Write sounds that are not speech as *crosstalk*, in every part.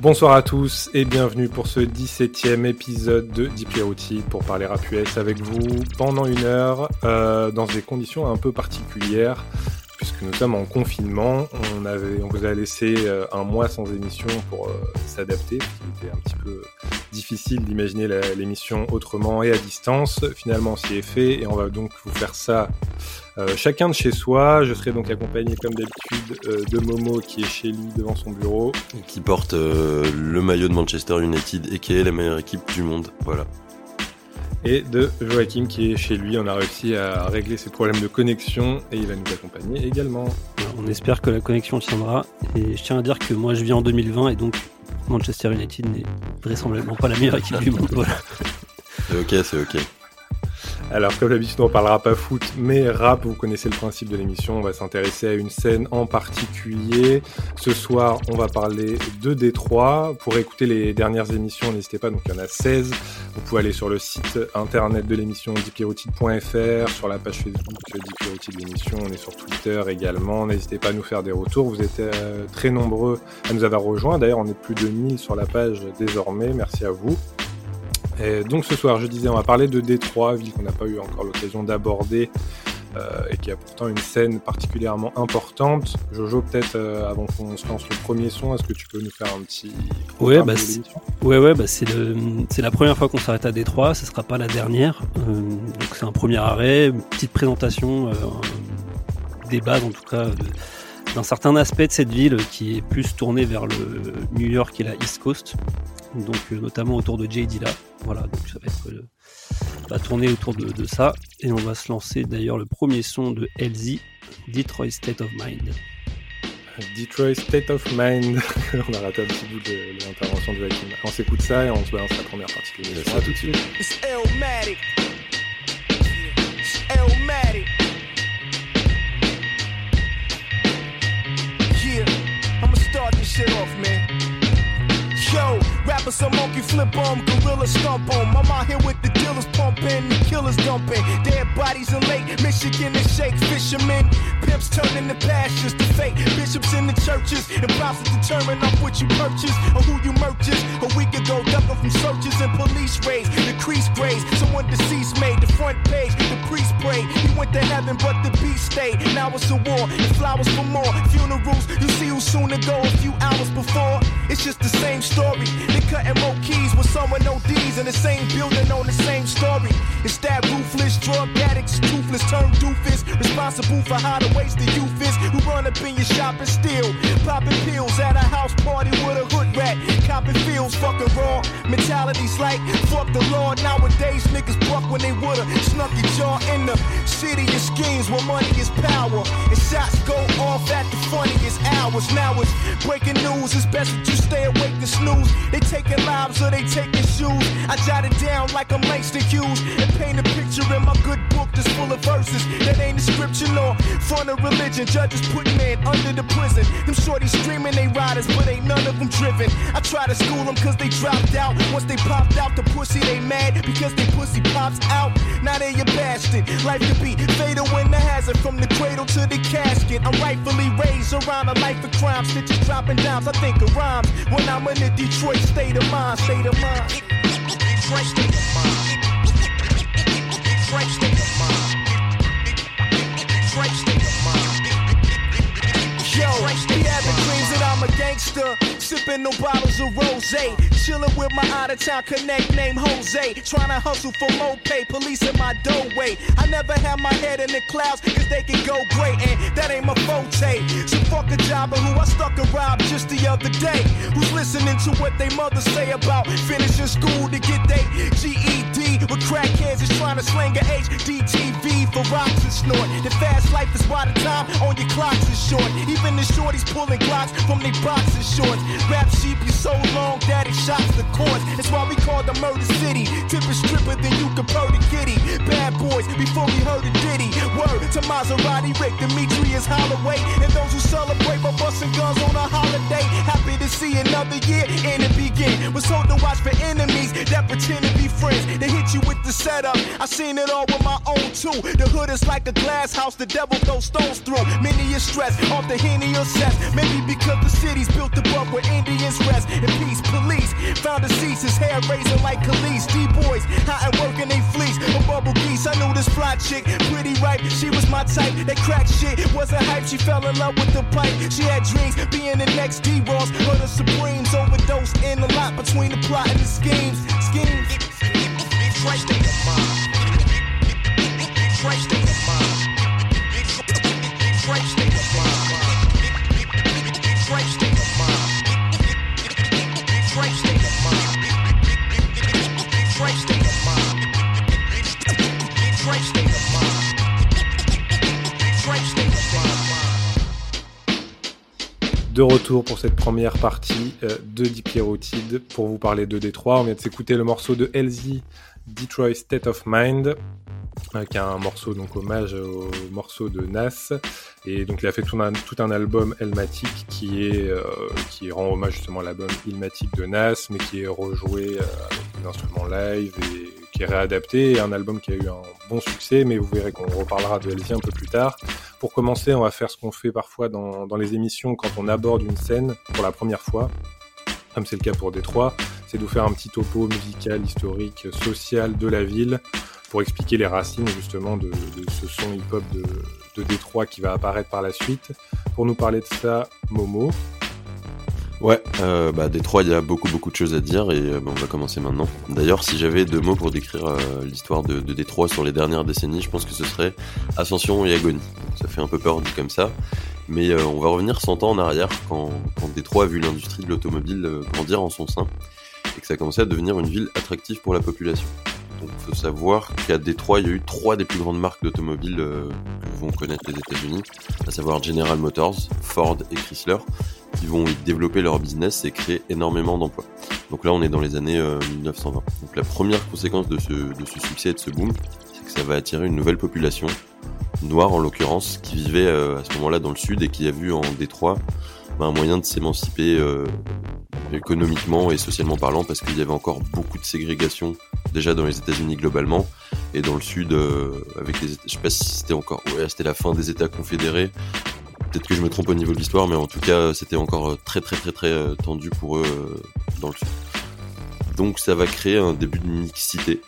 Bonsoir à tous et bienvenue pour ce 17e épisode de Deep pour parler rap US avec vous pendant une heure euh, dans des conditions un peu particulières puisque nous sommes en confinement. On, vous a laissé euh, un mois sans émission pour euh, s'adapter, était un petit peu difficile d'imaginer l'émission autrement et à distance. Finalement, c'y est fait et on va donc vous faire ça euh, chacun de chez soi. Je serai donc accompagné comme d'habitude de Momo qui est chez lui devant son bureau. Qui porte le maillot de Manchester United et qui est la meilleure équipe du monde. Voilà et de Joachim qui est chez lui. On a réussi à régler ses problèmes de connexion et il va nous accompagner également. On espère que la connexion tiendra. Et je tiens à dire que moi je vis en 2020 et donc Manchester United n'est vraisemblablement pas la meilleure équipe du monde. C'est ok, c'est ok. Alors comme d'habitude on parlera pas foot mais rap, vous connaissez le principe de l'émission, on va s'intéresser à une scène en particulier. Ce soir on va parler de Détroit. Pour écouter les dernières émissions, n'hésitez pas, donc il y en a 16. Vous pouvez aller sur le site internet de l'émission dipirotide.fr, sur la page Facebook Dipirotide de l'émission, on est sur Twitter également. N'hésitez pas à nous faire des retours, vous êtes euh, très nombreux à nous avoir rejoints. D'ailleurs on est plus de 1000 sur la page désormais, merci à vous donc ce soir, je disais, on va parler de Détroit, ville qu'on n'a pas eu encore l'occasion d'aborder euh, et qui a pourtant une scène particulièrement importante. Jojo, peut-être euh, avant qu'on se lance le premier son, est-ce que tu peux nous faire un petit ouais, bah, ouais, ouais, bah c'est la première fois qu'on s'arrête à Détroit, ce sera pas la dernière. Euh, donc c'est un premier arrêt, une petite présentation, des bases en tout cas. D'un certain aspect de cette ville qui est plus tourné vers le New York et la East Coast, donc notamment autour de Jay Dilla. Voilà, donc ça va être euh, va tourner autour de, ça. Et on va se lancer d'ailleurs le premier son de LZ, Detroit State of Mind. Detroit State of Mind. *laughs* on a raté un petit bout de, l'intervention de Joachim. On s'écoute ça et on se balance la première partie de l'émission. À tout de suite. Some monkey flip on, gorilla stomp on. I'm out here with the dealers pumping, the killers dumping. Dead bodies in Lake Michigan and shake fishermen. Pimps turning the pastures to fake bishops in the churches. And prophets determine up what you purchase or who you merchants. A week ago, ducking from searches and police raids. Decreased grades, someone deceased made the front page. The priest prayed, he went to heaven, but the beast stayed. Now it's a war, and flowers for more. Funerals, you see who's soon to go a few hours before. It's just the same story story. They cutting more keys with someone D's in the same building on the same story. It's that ruthless drug addicts, toothless term doofus, responsible for how the waste the youth is. Who run up in your shop and steal, popping pills at a house party with a hood rat, copping fields, fucking raw. Mentalities like fuck the law. Nowadays niggas buck when they woulda snuck your jaw in the city of schemes where money is power. And shots go off at the funniest hours. Now it's breaking news. It's best that you stay awake and snooze. They taking lives or they taking shoes. I jot it down like I'm Langston Hughes and paint a picture in my good book that's full of verses that ain't a scripture nor front of religion. Judges put men under the prison. Them shorties screaming they riders, but ain't none of them driven. I try to school them cause they dropped out. Once they popped out the pussy, they mad because they pussy pops out. Now they a bastard. Life could be fatal when the hazard from the cradle to the casket. I'm rightfully raised around a life of crime. Stitches dropping dimes. I think of rhymes when I'm in the Detroit state of mind, state of mind. Detroit state of mind. Detroit state of mind. Gangster. Sipping no bottles of rose. Chilling with my out of town connect named Jose. Trying to hustle for more pay. Police in my doorway. I never had my head in the clouds cause they can go great. And that ain't my forte. So fuck a jobber who I stuck around just the other day. Who's listening to what they mothers say about finishing school to get their GED. With crackheads is trying to slang a HDTV for rocks and snort. The fast life is why the time on your clocks is short. Even the shorties pulling clocks from their boxes shorts. Rap sheep is so long that it shocks the. That's why we call the murder city. Tip is stripper than you can the kitty. Bad boys before we heard a ditty. Word to Maserati, Rick, Demetrius Holloway. And those who celebrate by busting guns on a holiday. Happy to see another year and it begin Was told to watch for enemies that pretend to be friends. They hit you with the setup. I seen it all with my own too. The hood is like a glass house, the devil throws stones through. Many is stressed off the henny or. Maybe because the city's built above where Indians rest. And peace, police found a cease, his hair raising like Khalees. D-boys, hot and working they fleece. A bubble geese, I knew this fly chick, pretty ripe. She was my type. That crack shit wasn't hype. She fell in love with the pipe. She had dreams being the next D-Ross. But the Supremes overdosed in the lot between the plot and the schemes. Schemes. Detroit state of mind. De retour pour cette première partie euh, de Deep pour vous parler de Détroit. On vient de s'écouter le morceau de LZ, Detroit State of Mind, euh, qui est un morceau donc hommage au morceau de Nas. Et donc il a fait tout un, tout un album Elmatic qui est euh, qui rend hommage justement à l'album Ilmatic de Nas, mais qui est rejoué euh, avec des instruments live et qui est réadapté. Et un album qui a eu un bon succès, mais vous verrez qu'on reparlera de LZ un peu plus tard. Pour commencer, on va faire ce qu'on fait parfois dans, dans les émissions quand on aborde une scène pour la première fois, comme c'est le cas pour Détroit, c'est de vous faire un petit topo musical, historique, social de la ville pour expliquer les racines justement de, ce son hip-hop de, Détroit qui va apparaître par la suite. Pour nous parler de ça, Momo. Ouais, euh, bah Détroit, il y a beaucoup beaucoup de choses à dire et euh, bah, on va commencer maintenant. D'ailleurs, si j'avais deux mots pour décrire euh, l'histoire de, Détroit sur les dernières décennies, je pense que ce serait ascension et agonie. Ça fait un peu peur dit comme ça, mais on va revenir 100 ans en arrière quand, quand Détroit a vu l'industrie de l'automobile grandir en son sein et que ça a commencé à devenir une ville attractive pour la population. Donc il faut savoir qu'à Détroit, il y a eu trois des plus grandes marques d'automobiles euh, que vont connaître les États-Unis, à savoir General Motors, Ford et Chrysler, qui vont y développer leur business et créer énormément d'emplois. Donc là, on est dans les années euh, 1920. Donc la première conséquence de ce, de ce succès et de ce boom, c'est que ça va attirer une nouvelle population, noire en l'occurrence, qui vivait euh, à ce moment-là dans le sud et qui a vu en Détroit un moyen de s'émanciper euh, économiquement et socialement parlant, parce qu'il y avait encore beaucoup de ségrégation déjà dans les États-Unis globalement et dans le sud euh, avec les je sais pas si c'était encore ouais c'était la fin des États confédérés. Peut-être que je me trompe au niveau de l'histoire mais en tout cas c'était encore euh, très très très très euh, tendu pour eux dans le sud. Donc ça va créer un début de mixité.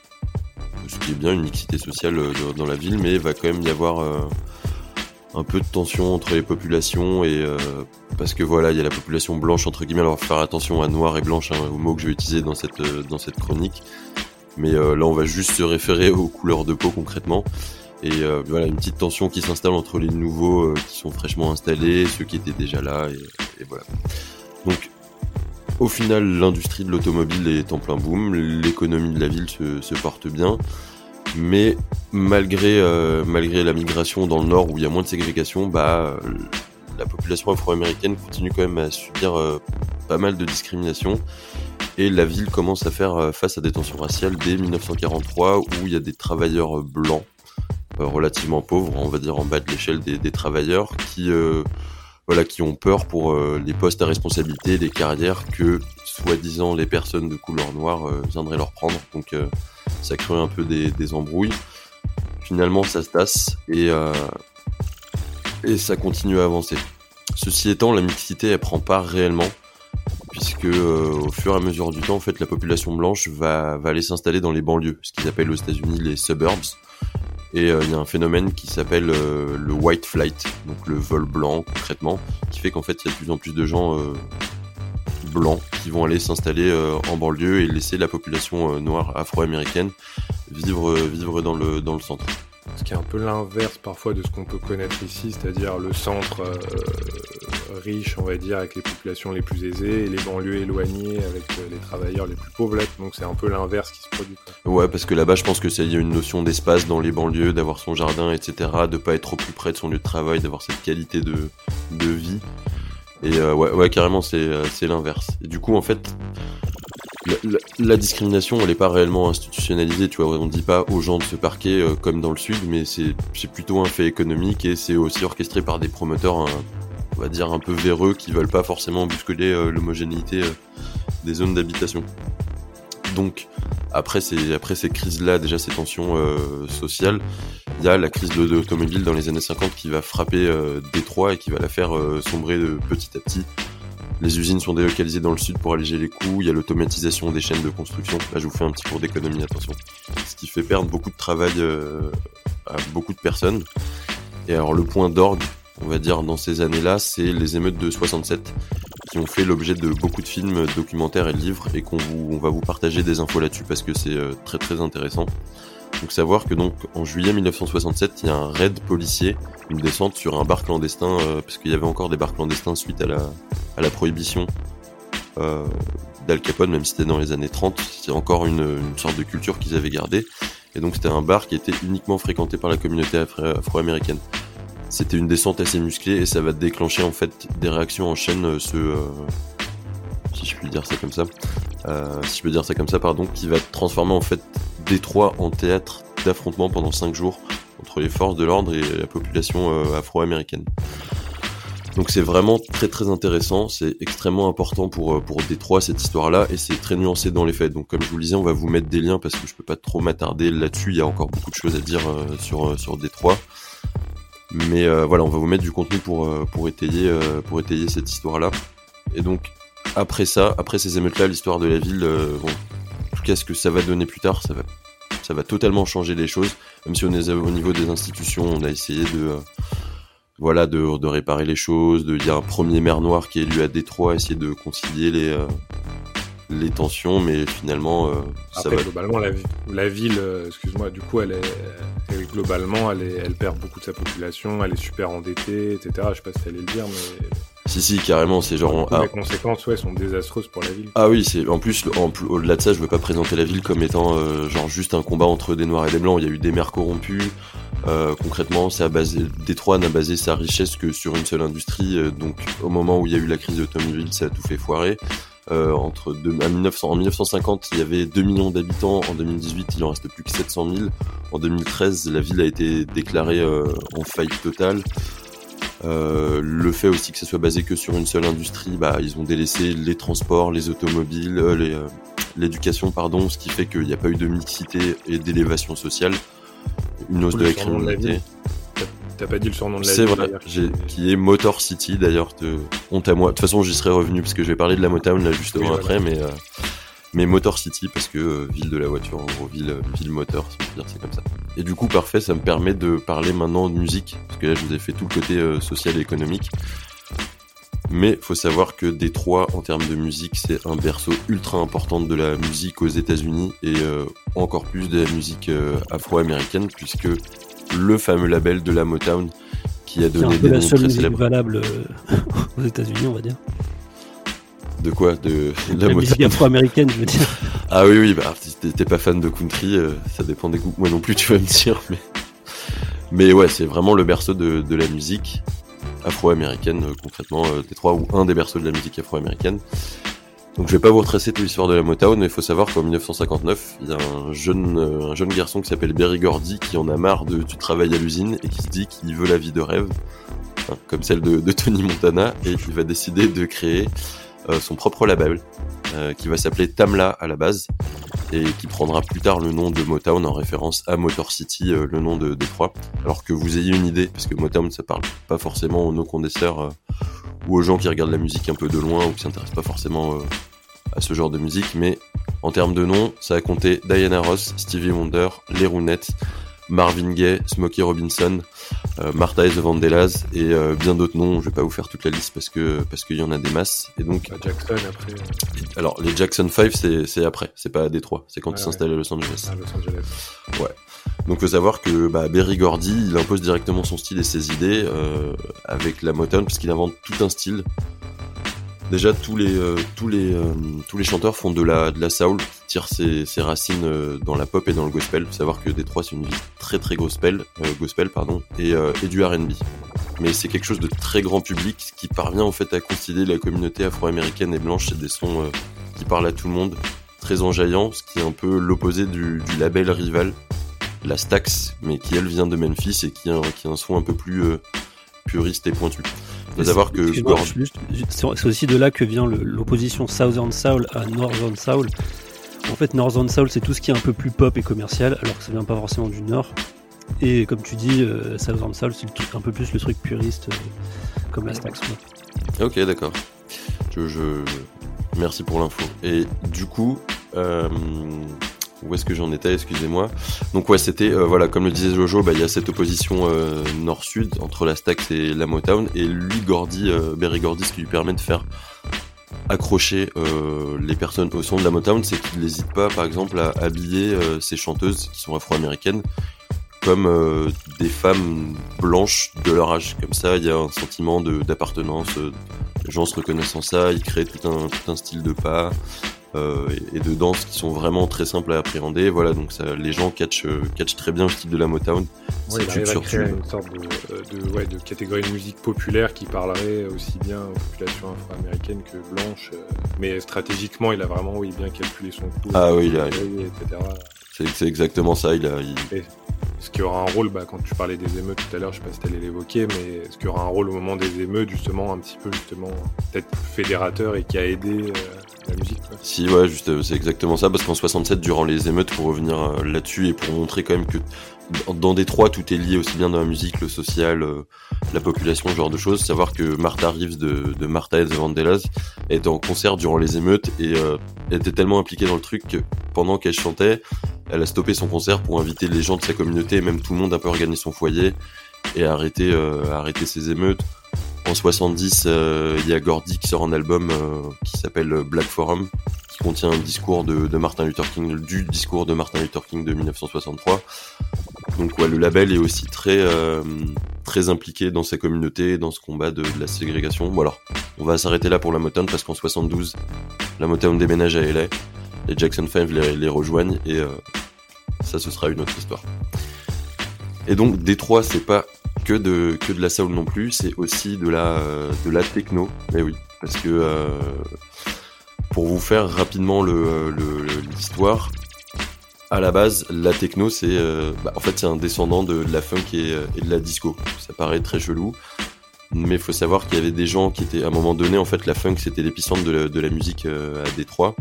Ce qui est bien une mixité sociale dans- la ville mais il va quand même y avoir un peu de tension entre les populations et parce que voilà il y a la population blanche entre guillemets alors faire attention à noir et blanche hein, au mot que je vais utiliser dans cette euh, dans cette chronique. Mais euh, là on va juste se référer aux couleurs de peau concrètement. Et euh, voilà une petite tension qui s'installe entre les nouveaux qui sont fraîchement installés ceux qui étaient déjà là et, voilà. Donc au final l'industrie de l'automobile est en plein boom l'économie de la ville se, porte bien. Mais malgré malgré la migration dans le nord où il y a moins de ségrégation bah la population afro-américaine continue quand même à subir euh, pas mal de discrimination et la ville commence à faire euh, face à des tensions raciales dès 1943 où il y a des travailleurs euh, blancs relativement pauvres, on va dire en bas de l'échelle des, travailleurs qui voilà qui ont peur pour les postes à responsabilité, les carrières que soi-disant les personnes de couleur noire viendraient leur prendre. Donc ça crée un peu des, des embrouilles. Finalement ça se tasse et et ça continue à avancer. Ceci étant, la mixité elle prend pas réellement puisque euh, au fur et à mesure du temps, en fait, la population blanche va, aller s'installer dans les banlieues, ce qu'ils appellent aux États-Unis les suburbs. Et euh, il y a un phénomène qui s'appelle euh, le white flight, donc le vol blanc concrètement, qui fait qu'en fait, il y a de plus en plus de gens blancs qui vont aller s'installer en banlieue et laisser la population noire afro-américaine vivre vivre dans le dans le centre. Ce qui est un peu l'inverse parfois de ce qu'on peut connaître ici, c'est-à-dire le centre euh, riche, on va dire, avec les populations les plus aisées, et les banlieues éloignées avec euh, les travailleurs les plus pauvres. Donc c'est un peu l'inverse qui se produit. Ouais, parce que là-bas, je pense que il y a une notion d'espace dans les banlieues, d'avoir son jardin, etc., de pas être trop plus près de son lieu de travail, d'avoir cette qualité de, de vie. Et euh, ouais, ouais, carrément, c'est l'inverse. Et du coup, en fait, la, discrimination, elle est pas réellement institutionnalisée. Tu vois, on dit pas aux gens de se parquer euh, comme dans le sud, mais c'est plutôt un fait économique et c'est aussi orchestré par des promoteurs, hein, on va dire un peu véreux, qui veulent pas forcément bousculer euh, l'homogénéité euh, des zones d'habitation. Donc, après ces, après ces crises-là, déjà ces tensions euh, sociales, il y a la crise de l'automobile dans les années 50 qui va frapper euh, Détroit et qui va la faire euh, sombrer de petit à petit. Les usines sont délocalisées dans le sud pour alléger les coûts, il y a l'automatisation des chaînes de construction. Là, je vous fais un petit cours d'économie, attention. Ce qui fait perdre beaucoup de travail à beaucoup de personnes. Et alors, le point d'orgue, on va dire, dans ces années-là, c'est les émeutes de 67 qui ont fait l'objet de beaucoup de films, documentaires et livres et qu'on on va vous partager des infos là-dessus parce que c'est euh, très très intéressant. Donc savoir que donc en juillet 1967, il y a un raid policier, une descente sur un bar clandestin euh, parce qu'il y avait encore des bars clandestins suite à la à la prohibition euh, d'Al Capone, même si c'était dans les années 30, c'est encore une, sorte de culture qu'ils avaient gardée. Et donc c'était un bar qui était uniquement fréquenté par la communauté afro-américaine c'était une descente assez musclée et ça va déclencher en fait des réactions en chaîne, euh, ce, euh, si je puis dire ça comme ça, euh, si je peux dire ça comme ça, pardon, qui va transformer en fait Détroit en théâtre d'affrontement pendant 5 jours entre les forces de l'ordre et la population afro-américaine. Donc c'est vraiment très très intéressant, c'est extrêmement important pour, pour Détroit cette histoire-là et c'est très nuancé dans les faits. Donc comme je vous le disais, on va vous mettre des liens parce que je peux pas trop m'attarder là-dessus, il y a encore beaucoup de choses à dire sur, sur Détroit. Mais euh, voilà, on va vous mettre du contenu pour, euh, pour, étayer, euh, pour étayer cette histoire-là. Et donc, après ça, après ces émeutes-là, l'histoire de la ville, bon, en tout cas, ce que ça va donner plus tard, ça va, ça va totalement changer les choses. Même si on est au niveau des institutions, on a essayé de, voilà, de, de réparer les choses. Il y a un premier maire noir qui est élu à Détroit, essayer de concilier les, les tensions, mais finalement, euh, ça va. Globalement, la, la ville, euh, excuse-moi, du coup, elle est, globalement, elle, est, elle perd beaucoup de sa population, elle est super endettée, etc. Je sais pas si allais le dire, mais. Si, si, carrément, c'est genre. les conséquences, ouais, sont désastreuses pour la ville. Ah oui, c'est en plus, au-delà de ça, je veux pas présenter la ville comme étant euh, genre juste un combat entre des noirs et des blancs. Il y a eu des maires corrompus. concrètement, ça a basé, Détroit n'a basé sa richesse que sur une seule industrie. donc, au moment où il y a eu la crise de ça a tout fait foirer. Euh, entre à 1900, en 1950, il y avait 2 millions d'habitants. En 2018, il en reste plus que 700 000. En 2013, la ville a été déclarée euh, en faillite totale. Euh, le fait aussi que ça soit basé que sur une seule industrie, bah, ils ont délaissé les transports, les automobiles, euh, l'éducation, pardon, ce qui fait qu'il n'y a pas eu de mixité et d'élévation sociale. Une hausse de la criminalité. T'as pas dit le surnom de la C'est vrai, qui est Motor City d'ailleurs. De... Honte à moi. De toute façon, j'y serais revenu parce que je vais parler de la Motown là justement après, mais euh, mais Motor City parce que euh, ville de la voiture, en gros ville euh, ville moteur, si on dire c'est comme ça. Et du coup, parfait, ça me permet de parler maintenant de musique parce que là, je vous ai fait tout le côté social et économique. Mais faut savoir que Détroit, en termes de musique, c'est un berceau ultra important de la musique aux États-Unis et encore plus de la musique afro-américaine, puisque le fameux label de la Motown qui a donné des noms très célèbres. valable euh, *laughs* aux États-Unis, on va dire. De quoi De, la, musique afro-américaine, je veux dire. *laughs* Ah oui, oui, bah, si t'es pas fan de country, euh, ça dépend des goûts. Moi non plus, tu vas me dire, mais. Mais ouais, c'est vraiment le berceau de, de la musique afro-américaine, euh, concrètement, Détroit, ou un des berceaux de la musique afro-américaine. Donc je vais pas vous retracer toute l'histoire de la Motown, mais il faut savoir qu'en 1959, il y a un jeune, euh, un jeune garçon qui s'appelle Berry Gordy qui en a marre de, du travail à l'usine et qui se dit qu'il veut la vie de rêve, hein, comme celle de, de, Tony Montana, et qui va décider de créer euh, son propre label, euh, qui va s'appeler Tamla à la base, et qui prendra plus tard le nom de Motown en référence à Motor City, le nom de Détroit. Alors que vous ayez une idée, parce que Motown ça parle pas forcément aux no-condenseurs ou aux gens qui regardent la musique un peu de loin ou qui s'intéressent pas forcément euh, à ce genre de musique, mais en termes de noms, ça a compté Diana Ross, Stevie Wonder, Les Marvin Gaye, Smokey Robinson, euh, Martha et the Vandellas et euh, bien d'autres noms. Je vais pas vous faire toute la liste parce que parce qu'il y en a des masses. Et donc bah, Jackson après. Alors les Jackson 5 c'est c'est après, c'est pas à Détroit, c'est quand ils s'installent à Los Angeles. Ah, Los Angeles. Ouais. Donc faut savoir que bah, Berry Gordy, il impose directement son style et ses idées euh, avec la Motown puisqu'il invente tout un style. Déjà tous les euh, euh, tous les chanteurs font de la de la soul, tirent ses, ses racines euh, dans la pop et dans le gospel. Savoir que Détroit c'est une ville très très gospel et, et du R&B. Mais c'est quelque chose de très grand public qui parvient en fait à concilier la communauté afro-américaine et blanche. C'est des sons qui parlent à tout le monde, très enjaillants, ce qui est un peu l'opposé du, label rival la Stax, mais qui elle vient de Memphis et qui a, qui a un son un peu plus puriste et pointu. Faut savoir que c'est aussi de là que vient l'opposition Southern Soul à Northern Soul. En fait, Northern Soul, c'est tout ce qui est un peu plus pop et commercial, alors que ça vient pas forcément du Nord. Et comme tu dis, euh, Southern Soul, c'est un peu plus le truc puriste, euh, comme la Stax. Ok, d'accord. Je, Merci pour l'info. Et du coup, euh, où est-ce que j'en étais Excusez-moi. Donc ouais, c'était euh, voilà, comme le disait Jojo, bah, il y a cette opposition euh, nord-sud entre la Stax et la Motown, et lui, Gordy, Berry Gordy, ce qui lui permet de faire accrocher les personnes au son de la Motown, c'est qu'il n'hésite pas, par exemple, à habiller ses chanteuses qui sont afro-américaines comme des femmes blanches de leur âge. Comme ça, il y a un sentiment d'appartenance, les gens se reconnaissent en ça, ils créent tout un style de pas euh, et, de danse qui sont vraiment très simples à appréhender. Voilà, donc ça, les gens catchent, euh, catchent très bien le style de la Motown. Ouais, il arrive à créer une sorte de, de, ouais, de, catégorie de musique populaire qui parlerait aussi bien aux populations afro-américaines que blanches. Euh, mais stratégiquement, il a vraiment oui, bien calculé son coût. Ah oui, il a, C'est exactement ça. Il a, ce qui aura un rôle, bah, quand tu parlais des émeutes tout à l'heure, je sais pas si tu allais l'évoquer, mais ce qui aura un rôle au moment des émeutes, justement, un petit peu, justement, peut-être fédérateur et qui a aidé euh, la musique. Quoi? Si, ouais, juste, euh, c'est exactement ça, parce qu'en 67, durant les émeutes, pour revenir euh, là-dessus et pour montrer quand même que dans Détroit, tout est lié aussi bien dans la musique, le social, la population, ce genre de choses. Savoir que Martha Reeves de, de Martha et the Vandellas était en concert durant les émeutes et était tellement impliquée dans le truc que pendant qu'elle chantait, elle a stoppé son concert pour inviter les gens de sa communauté et même tout le monde un peu organiser son foyer et arrêter, euh, arrêter ses émeutes. En 70, euh, il y a Gordy qui sort un album euh, qui s'appelle Black Forum, qui contient un discours de, Martin Luther King, du discours de Martin Luther King de 1963. Donc ouais, le label est aussi très euh, très impliqué dans sa communauté, dans ce combat de, la ségrégation. Alors, on va s'arrêter là pour la Motown parce qu'en 72, la Motown déménage à LA les Jackson 5 les, rejoignent et ça ce sera une autre histoire. Et donc Détroit c'est pas que de que de la soul non plus, c'est aussi de la de la techno. Mais oui, parce que euh, pour vous faire rapidement le l'histoire, à la base, la techno, c'est bah, en fait c'est un descendant de, la funk et, et, de la disco. Ça paraît très chelou, mais faut savoir qu'il y avait des gens qui étaient à un moment donné, en fait, la funk c'était l'épicentre de, de, la musique à Détroit.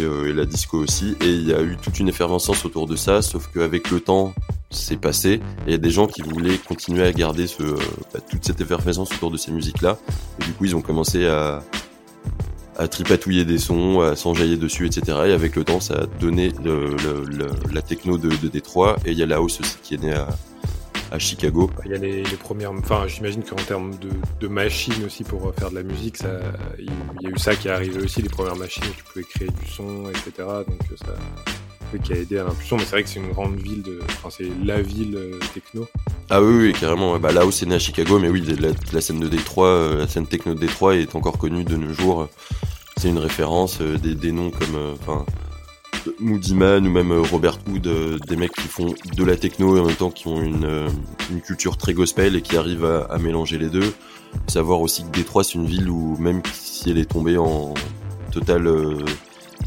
Euh, et, la disco aussi. Et il y a eu toute une effervescence autour de ça, sauf qu'avec le temps, c'est passé. Et il y a des gens qui voulaient continuer à garder euh, bah, toute cette effervescence autour de ces musiques-là. Et du coup, ils ont commencé à, tripatouiller des sons, à s'enjailler dessus, etc. Et avec le temps, ça a donné la techno de, de Détroit. Et il y a la house aussi qui est née à, Chicago. Il y a les, premières. Enfin, j'imagine qu'en termes de, machines aussi pour faire de la musique, il y a eu ça qui est arrivé aussi, les premières machines où tu pouvais créer du son, etc. Donc ça qui a aidé à l'impulsion, mais c'est vrai que c'est une grande ville, de... enfin, c'est la ville euh, techno. Ah oui, oui, carrément. Bah, là où c'est né à Chicago, mais oui, la, scène de Détroit, euh, la scène techno de Détroit est encore connue de nos jours. C'est une référence, euh, des, noms comme, Moody Man ou même Robert euh, des mecs qui font de la techno et en même temps qui ont une, une culture très gospel et qui arrivent à, mélanger les deux. Savoir aussi que Détroit c'est une ville où même si elle est tombée en totale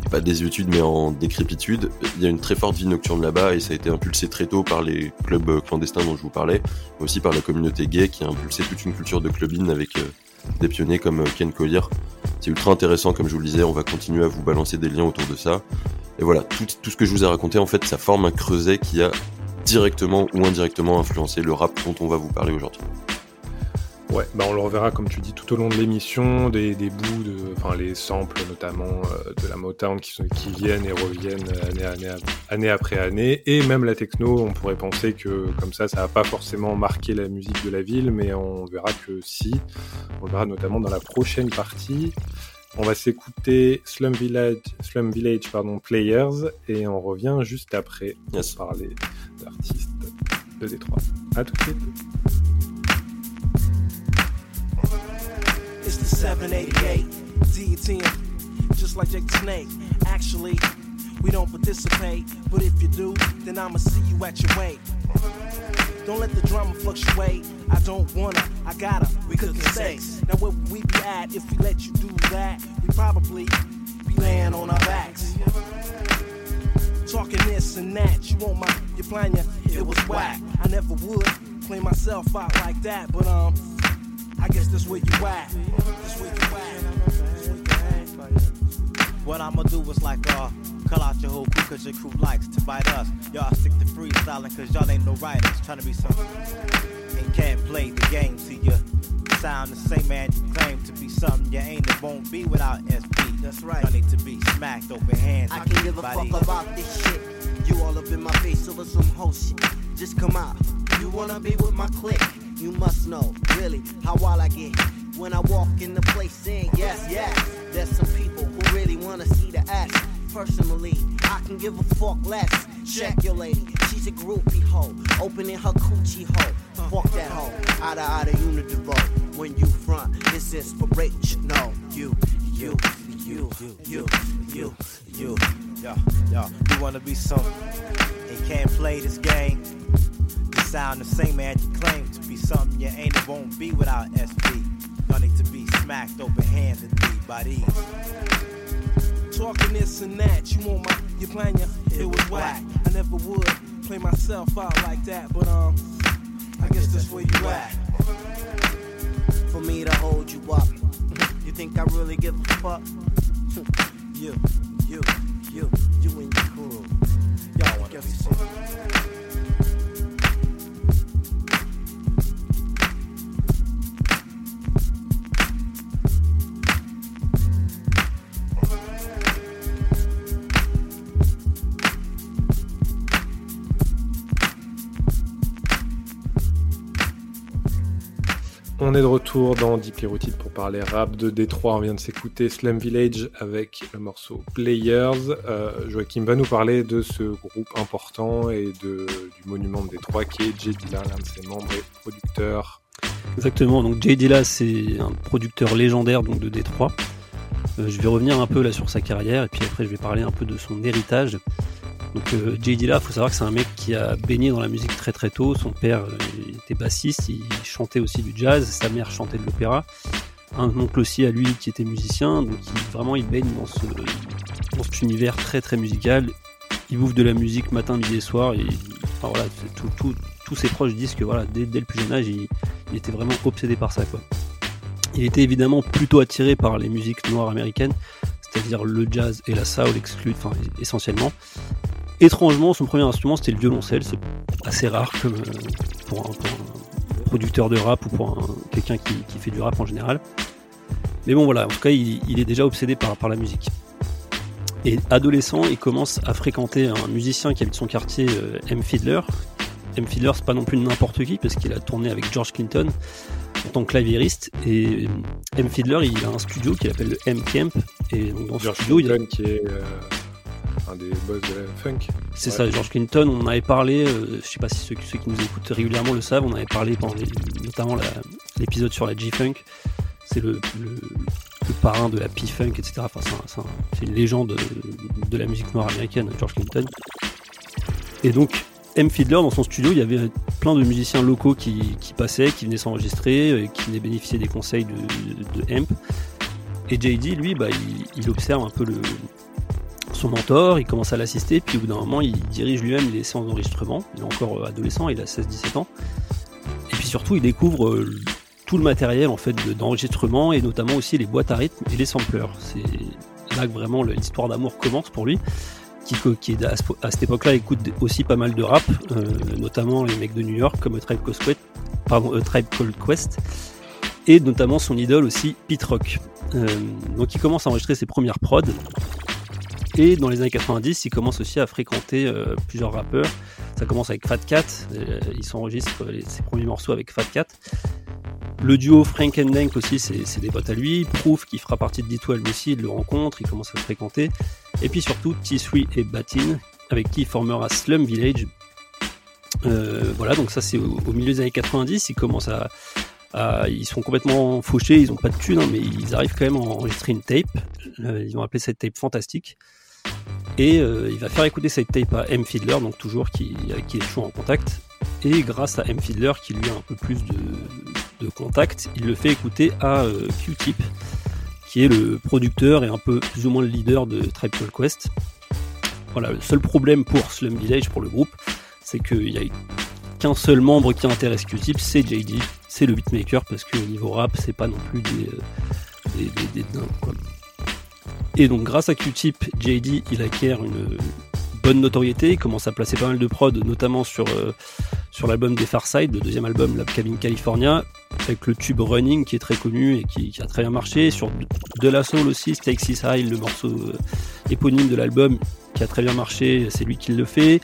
pas désuétude mais en décrépitude, il y a une très forte vie nocturne là-bas et ça a été impulsé très tôt par les clubs clandestins dont je vous parlais, mais aussi par la communauté gay qui a impulsé toute une culture de clubbing avec des pionniers comme Ken Collier. C'est ultra intéressant comme je vous le disais, on va continuer à vous balancer des liens autour de ça. Et voilà, tout, ce que je vous ai raconté, en fait, ça forme un creuset qui a directement ou indirectement influencé le rap dont on va vous parler aujourd'hui. Ouais, bah on le reverra comme tu dis tout au long de l'émission, des, des, bouts, de, enfin les samples notamment euh, de la Motown qui, viennent et reviennent année, année, année après année, et même la techno, on pourrait penser que comme ça, ça va pas forcément marqué la musique de la ville, mais on verra que si, on le verra notamment dans la prochaine partie. On va s'écouter Slum Village, Slum Village pardon, Players et on revient juste après yes. pour parler d'artistes de Détroit. À tout de suite. It's the 788 DTM, just like Jake the Snake. Actually, we don't participate, but if you do, then I'ma see you at your weight. Don't let the drama fluctuate. I don't wanna, I gotta. We cooking sex. Now where would we be at if we let you do that? We probably be laying on our backs. Talking this and that. You want my, you plan ya? It was whack. I never would clean myself out like that, but um. I guess that's where you at. That's where you at. What I'ma do is like, uh, call out your whole crew cause your crew likes to bite us. Y'all stick to freestyling cause y'all ain't no writers. Trying to be some and can't play the game to you. Sound the same man you claim to be something you ain't, it won't be without SB. That's right. Y'all need to be smacked open hands. I can't give a fuck about this shit. You all up in my face over some whole shit. Just come out. You wanna be with my clique? You must know, really, how wild I get. When I walk in the place saying yes, yes. There's some people who really wanna see the ass. Personally, I can give a fuck less. Check your lady, she's a groupie hoe. Opening her coochie hole. Fuck that hoe. Outta outta unidivo. When you front, it's inspirational. You, you, you, you, you, you. You, yo, yo, you wanna be something and can't play this game. Sound the same as you claim to be something you ain't, it won't be without SB. Need to be smacked open handedly by these. Talking this and that, you want my, you plan your, it was whack. I never would play myself out like that, but um, I guess that's where you at. For me to hold you up. You think I really give a fuck? you, you, you, you and your crew. Y'all wanna be Guess est de retour dans Deeply Rooted pour parler rap de Détroit. On vient de s'écouter Slum Village avec le morceau Players. Euh, Joachim va nous parler de ce groupe important et de, du monument de Détroit qui est J. Dilla, l'un de ses membres et producteurs. Exactement, donc Jay Dilla c'est un producteur légendaire donc, de Détroit. Euh, je vais revenir un peu là sur sa carrière et puis après je vais parler un peu de son héritage. Donc euh, Jay Dilla, faut savoir que c'est un mec qui a baigné dans la musique très très tôt. Son père euh, était bassiste, il chantait aussi du jazz, sa mère chantait de l'opéra. Un oncle aussi à lui qui était musicien, donc il, vraiment il baigne dans, ce, dans cet univers très très musical. Il bouffe de la musique matin, midi et soir. Enfin, voilà, tous ses proches disent que voilà, dès, le plus jeune âge, il, était vraiment obsédé par ça. Il était évidemment plutôt attiré par les musiques noires américaines, c'est-à-dire le jazz et la soul enfin essentiellement. Étrangement, son premier instrument c'était le violoncelle, c'est assez rare comme, euh, pour, un, pour un producteur de rap ou pour un- quelqu'un qui, qui fait du rap en général. Mais bon voilà, en tout cas il, il est déjà obsédé par, par la musique. Et adolescent, il commence à fréquenter un musicien qui habite son quartier, euh, M. Fiddler. M. Fiddler, c'est pas non plus n'importe qui, parce qu'il a tourné avec George Clinton en tant que claviériste. Et euh, M. Fiddler, il a un studio qu'il appelle le M Camp. Et donc, dans ce George studio, il a- Clinton qui est euh, un des boss de la funk. c'est Ouais. ça, George Clinton, on en avait parlé, euh, je sais pas si ceux, ceux qui nous écoutent régulièrement le savent, on avait parlé pendant les- notamment l'épisode sur la G-Funk. C'est le, le, le parrain de la P-Funk, etc. Enfin, c'est un- c'est un- c'est une légende de, de la musique noire américaine, George Clinton. Et donc, M. Fiddler, dans son studio, il y avait plein de musiciens locaux qui, qui passaient, qui venaient s'enregistrer, euh, qui venaient bénéficier des conseils de, de, de Hemp. Et JD, lui, bah, il, il observe un peu le, son mentor, il commence à l'assister, puis au bout d'un moment, il dirige lui-même les séances d'enregistrement. Il est encore euh, adolescent, il a 16-17 ans. Et puis surtout, il découvre euh, tout le matériel en fait de- d'enregistrement et notamment aussi les boîtes à rythme et les sampleurs. C'est là que vraiment l'histoire d'amour commence pour lui. Qui, qui à, ce- à cette époque-là écoute aussi pas mal de rap, euh, notamment les mecs de New York comme Tribe Quest, Called Quest, et notamment son idole aussi Pete Rock. Donc il commence à enregistrer ses premières prods. Et dans les années 90, il commence aussi à fréquenter euh, plusieurs rappeurs. Ça commence avec Fat Cat. euh, il s'enregistre euh, ses premiers morceaux avec Fat Cat. Le duo Frank and Dank aussi, c'est des potes à lui. Proof qui fera partie de D12 lui aussi, il le rencontre, il commence à se fréquenter. Et puis surtout T3 et Batin, avec qui il formera Slum Village. Euh, voilà, donc ça c'est au, milieu des années 90. Ils commencent à, ils sont complètement fauchés, ils ont pas de thunes, hein, mais ils arrivent quand même à enregistrer une tape. Ils ont appelé cette tape fantastique. Et euh, il va faire écouter cette tape à M. Fiddler, donc toujours qui, est toujours en contact. Et grâce à M. Fiddler, qui lui a un peu plus de, contact, il le fait écouter à euh, Q-Tip, qui est le producteur et un peu plus ou moins le leader de Tribe Called Quest. Voilà, le seul problème pour Slum Village, pour le groupe, c'est qu'il y a qu'un seul membre qui intéresse Q-Tip, c'est JD, c'est le beatmaker, parce que au niveau rap, c'est pas non plus des, des, des, dingues, quoi. Et donc grâce à Q-Tip, JD il acquiert une bonne notoriété, il commence à placer pas mal de prod, notamment sur, sur l'album des Farside, le deuxième album, Cabin California, avec le tube Running qui est très connu et qui, a très bien marché. Sur De La Soul aussi, Stakes Is High, le morceau éponyme de l'album qui a très bien marché, c'est lui qui le fait.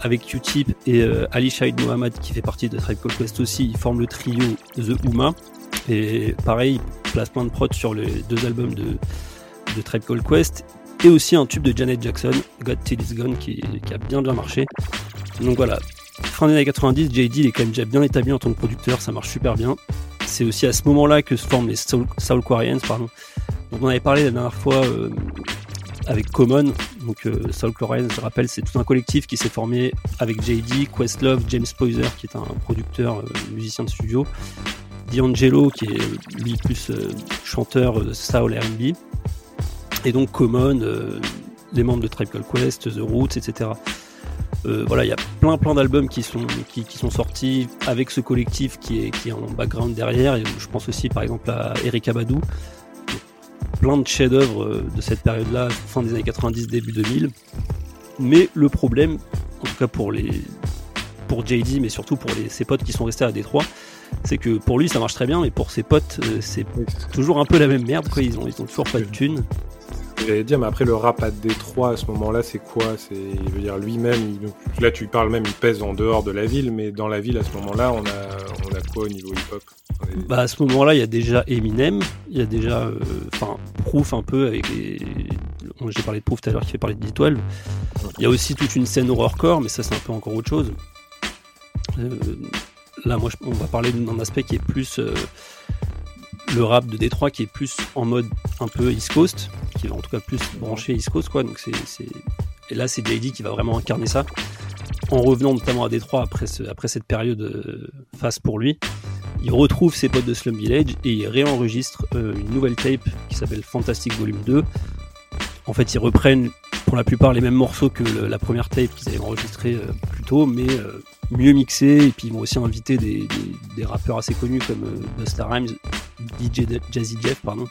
Avec Q-Tip et Ali Shaid Mohamed qui fait partie de Tribe Called Quest aussi, ils forment le trio The Uma. Et pareil, place plein de prod sur les deux albums de, de Tribe Called Quest. Et aussi un tube de Janet Jackson, God Till It's Gone, qui, a bien bien marché. Donc voilà, fin des années 90, JD il est quand même déjà bien établi en tant que producteur, ça marche super bien. C'est aussi à ce moment-là que se forment les Soul, Soul Quarians, pardon. Donc on avait parlé la dernière fois euh, avec Common, donc euh, Soul Quarians, je rappelle, c'est tout un collectif qui s'est formé avec JD, Questlove, James Poyser qui est un producteur, euh, musicien de studio, D'Angelo qui est lui plus chanteur Soul R&B, et donc Common, euh, les membres de Called Quest, The Roots, etc. Euh, voilà, il y a plein plein d'albums qui sont, qui, qui, sont sortis avec ce collectif qui est, qui est en background derrière. Et je pense aussi par exemple à Eric Abadou. Plein de chefs-d'œuvre euh, de cette période-là, fin des années 90, début 2000. Mais le problème, en tout cas pour les pour JD, mais surtout pour les, ses potes qui sont restés à Détroit, c'est que pour lui ça marche très bien, mais pour ses potes, c'est toujours un peu la même merde. Quoi. Ils ont, ils ont toujours pas de thunes. J'allais dire, mais après le rap à Détroit à ce moment-là, c'est quoi? C'est, il veut dire lui-même. Là, tu parles même, il pèse en dehors de la ville, mais dans la ville à ce moment-là, on a, on a quoi au niveau hip-hop? Bah à ce moment-là, il y a déjà Eminem, il y a déjà, enfin, euh, Proof un peu avec les. J'ai parlé de Proof tout à l'heure qui fait parler de D12. Il y a aussi toute une scène horrorcore, mais ça c'est un peu encore autre chose. Euh, là, moi, on va parler d'un aspect qui est plus euh, le rap de Détroit qui est plus en mode un peu East Coast, qui est en tout cas plus branché East Coast, quoi. Donc c'est, Et là, c'est JD qui va vraiment incarner ça, en revenant notamment à Détroit après, ce, après cette période euh, face pour lui. Il retrouve ses potes de Slum Village et il réenregistre euh, une nouvelle tape qui s'appelle Fantastic Volume 2. En fait, ils reprennent pour la plupart les mêmes morceaux que la première tape qu'ils avaient enregistré euh, plus tôt, mais euh, mieux mixé. Et puis ils vont aussi inviter des, rappeurs assez connus comme euh, Busta Rhymes, DJ Jazzy Jeff, pardon,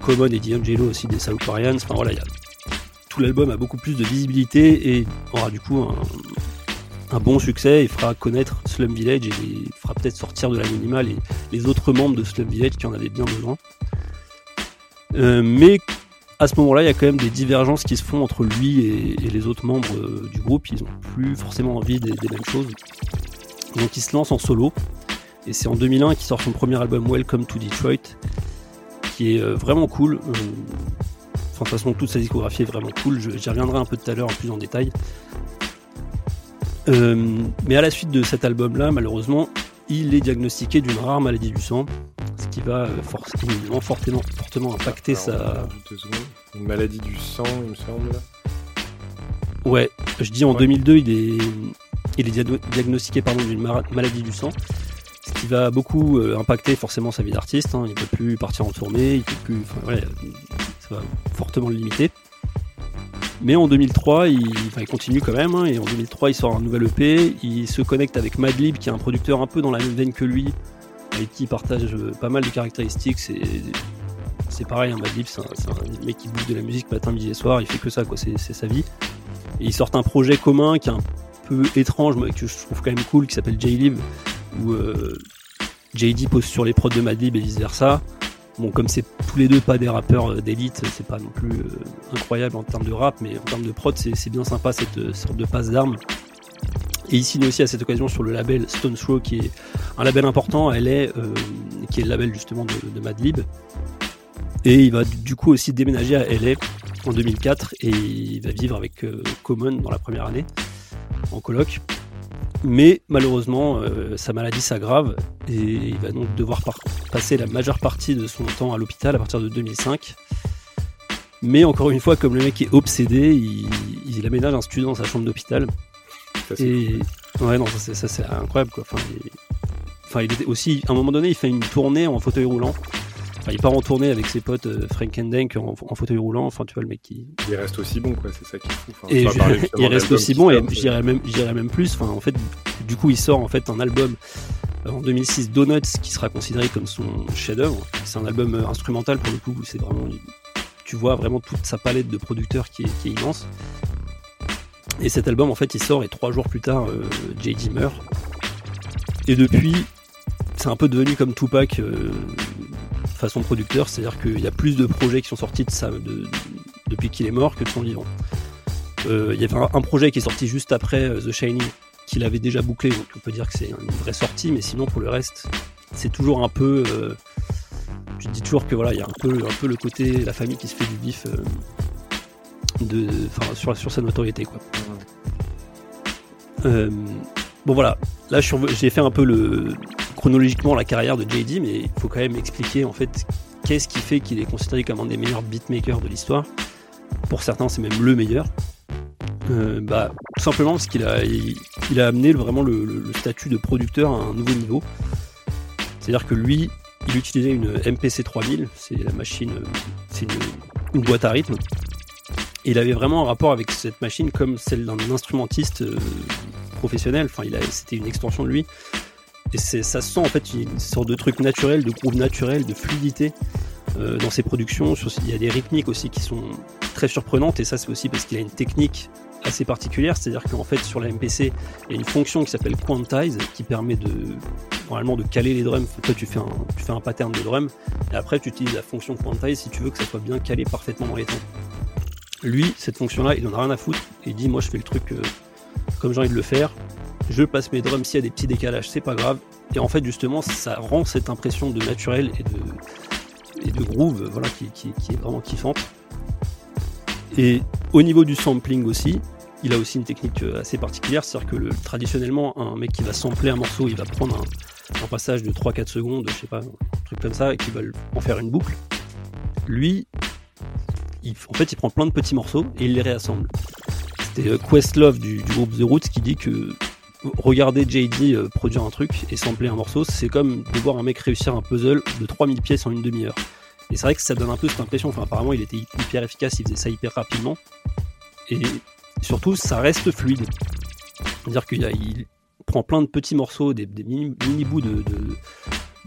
Common et D'Angelo aussi des South Koreans. Enfin voilà, tout l'album a beaucoup plus de visibilité et aura du coup un, bon succès et fera connaître Slum Village et fera peut-être sortir de l'anonymat les, les autres membres de Slum Village qui en avaient bien besoin. Euh, mais à ce moment-là, il y a quand même des divergences qui se font entre lui et, les autres membres euh, du groupe. Ils ont plus forcément envie des, mêmes choses. Donc il se lance en solo. Et c'est en 2001 qu'il sort son premier album Welcome to Detroit, qui est euh, vraiment cool. Euh, enfin, de toute façon, toute sa discographie est vraiment cool. J'y reviendrai un peu tout à l'heure en plus en détail. Mais à la suite de cet album-là, malheureusement, il est diagnostiqué d'une rare maladie du sang, qui va forcément, fortement, fortement impacter sa. Une maladie du sang, il me semble. Ouais, je dis en ouais. 2002, il est, il est diagnostiqué d'une maladie du sang, ce qui va beaucoup euh, impacter forcément sa vie d'artiste. Hein. Il peut plus partir en tournée, il peut plus, enfin, ouais, ça va fortement le limiter. Mais en 2003, il, enfin, il continue quand même, hein, et en 2003, il sort un nouvel EP, il se connecte avec Madlib, qui est un producteur un peu dans la même veine que lui, avec qui partage pas mal de caractéristiques. C'est, pareil, hein, Madlib, c'est un, mec qui bouge de la musique matin, midi et soir, il fait que ça, quoi, c'est, sa vie. Ils sortent un projet commun qui est un peu étrange, mais que je trouve quand même cool, qui s'appelle J-Lib, où euh, JD pose sur les prods de Madlib et vice versa. Bon, comme c'est tous les deux pas des rappeurs d'élite, c'est pas non plus euh, incroyable en termes de rap, mais en termes de prod, c'est bien sympa cette euh, sorte de passe d'armes. Et il signe aussi à cette occasion sur le label Stone Throw, qui est un label important à LA, euh, qui est le label justement de, de Madlib. Et il va du coup aussi déménager à LA en 2004 et il va vivre avec euh, Common dans la première année en coloc. Mais malheureusement, euh, sa maladie s'aggrave et il va donc devoir passer la majeure partie de son temps à l'hôpital à partir de 2005. Mais encore une fois, comme le mec est obsédé, il, il aménage un studio dans sa chambre d'hôpital. Et ouais, non, ça, c'est incroyable quoi. Enfin, il... enfin, il était aussi, à un moment donné, il fait une tournée en fauteuil roulant. Enfin, il part en tournée avec ses potes euh, Frank and Dank en, en, fauteuil roulant. Enfin, tu vois, le mec qui. Il reste aussi bon, quoi. C'est ça qui est fou. Enfin, et je, *laughs* il reste aussi bon, et je dirais même, même plus. Enfin, en fait, du coup, il sort en fait un album en 2006, Donuts, qui sera considéré comme son chef-d'œuvre. C'est un album instrumental pour le coup. C'est vraiment, tu vois vraiment toute sa palette de producteurs qui est, immense. Et cet album, en fait, il sort et trois jours plus tard, JD meurt. Et depuis, c'est un peu devenu comme Tupac façon producteur, c'est-à-dire qu'il y a plus de projets qui sont sortis depuis qu'il est mort que de son vivant. Euh, il y avait un, projet qui est sorti juste après euh, The Shining, qu'il avait déjà bouclé, donc on peut dire que c'est une vraie sortie, mais sinon pour le reste, c'est toujours un peu. Euh, je dis toujours que voilà, il y a un peu, un peu le côté la famille qui se fait du bif de, sur, sur sa notoriété quoi. bon voilà, là j'ai fait un peu le chronologiquement la carrière de JD, mais il faut quand même expliquer en fait qu'est-ce qui fait qu'il est considéré comme un des meilleurs beatmakers de l'histoire. Pour certains, c'est même le meilleur. Euh, bah, tout simplement parce qu'il a, il, a amené vraiment le, statut de producteur à un nouveau niveau. C'est-à-dire que lui, il utilisait une MPC 3000, c'est la machine, c'est une, boîte à rythme. Il avait vraiment un rapport avec cette machine comme celle d'un instrumentiste euh, professionnel. Enfin, c'était une extension de lui. Et ça sent en fait une sorte de truc naturel, de groove naturel, de fluidité euh, dans ses productions. Il y a des rythmiques aussi qui sont très surprenantes et ça c'est aussi parce qu'il a une technique assez particulière, c'est-à-dire qu'en fait sur la MPC il y a une fonction qui s'appelle quantize qui permet de normalement de caler les drums. Toi tu fais un, tu fais un pattern de drum et après tu utilises la fonction quantize si tu veux que ça soit bien calé parfaitement dans les temps. Lui, cette fonction-là, il en a rien à foutre il dit moi je fais le truc euh, comme j'ai envie de le faire je passe mes drums s'il y a des petits décalages, c'est pas grave. Et en fait, justement, ça rend cette impression de naturel et de, et de groove voilà, qui, est vraiment kiffante. Et au niveau du sampling aussi, il a aussi une technique euh, assez particulière, c'est-à-dire que traditionnellement, un mec qui va sampler un morceau, il va prendre un, passage de 3-4 secondes, je sais pas, un truc comme ça, et qui va en faire une boucle. Lui, en fait, il prend plein de petits morceaux et il les réassemble. C'était euh, Questlove du, du groupe The Roots qui dit que regarder JD euh, produire un truc et sampler un morceau, c'est comme de voir un mec réussir un puzzle de 3000 pièces en une demi-heure. Et c'est vrai que ça donne un peu cette impression, enfin apparemment il était hyper efficace, il faisait ça hyper rapidement. Et surtout ça reste fluide. C'est-à-dire qu'il prend plein de petits morceaux, des, mini, bouts de,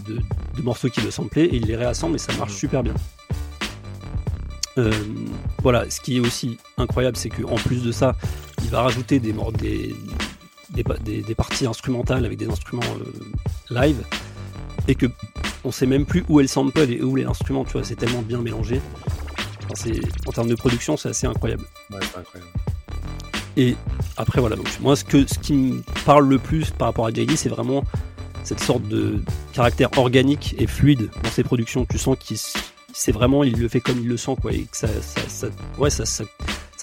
de, morceaux qu'il veut sampler et il les réassemble et ça marche super bien. Euh, voilà, ce qui est aussi incroyable, c'est qu'en plus de ça, il va rajouter des, des, des, parties instrumentales avec des instruments euh, live et que on sait même plus où est le sample et où est l'instrument, tu vois, c'est tellement bien mélangé. en termes de production, c'est assez incroyable. Et après, voilà, donc moi, ce, que, ce qui me parle le plus par rapport à JD, c'est vraiment cette sorte de caractère organique et fluide dans ses productions. Tu sens qu'il c'est vraiment, il le fait comme il le sent, quoi, et que ça,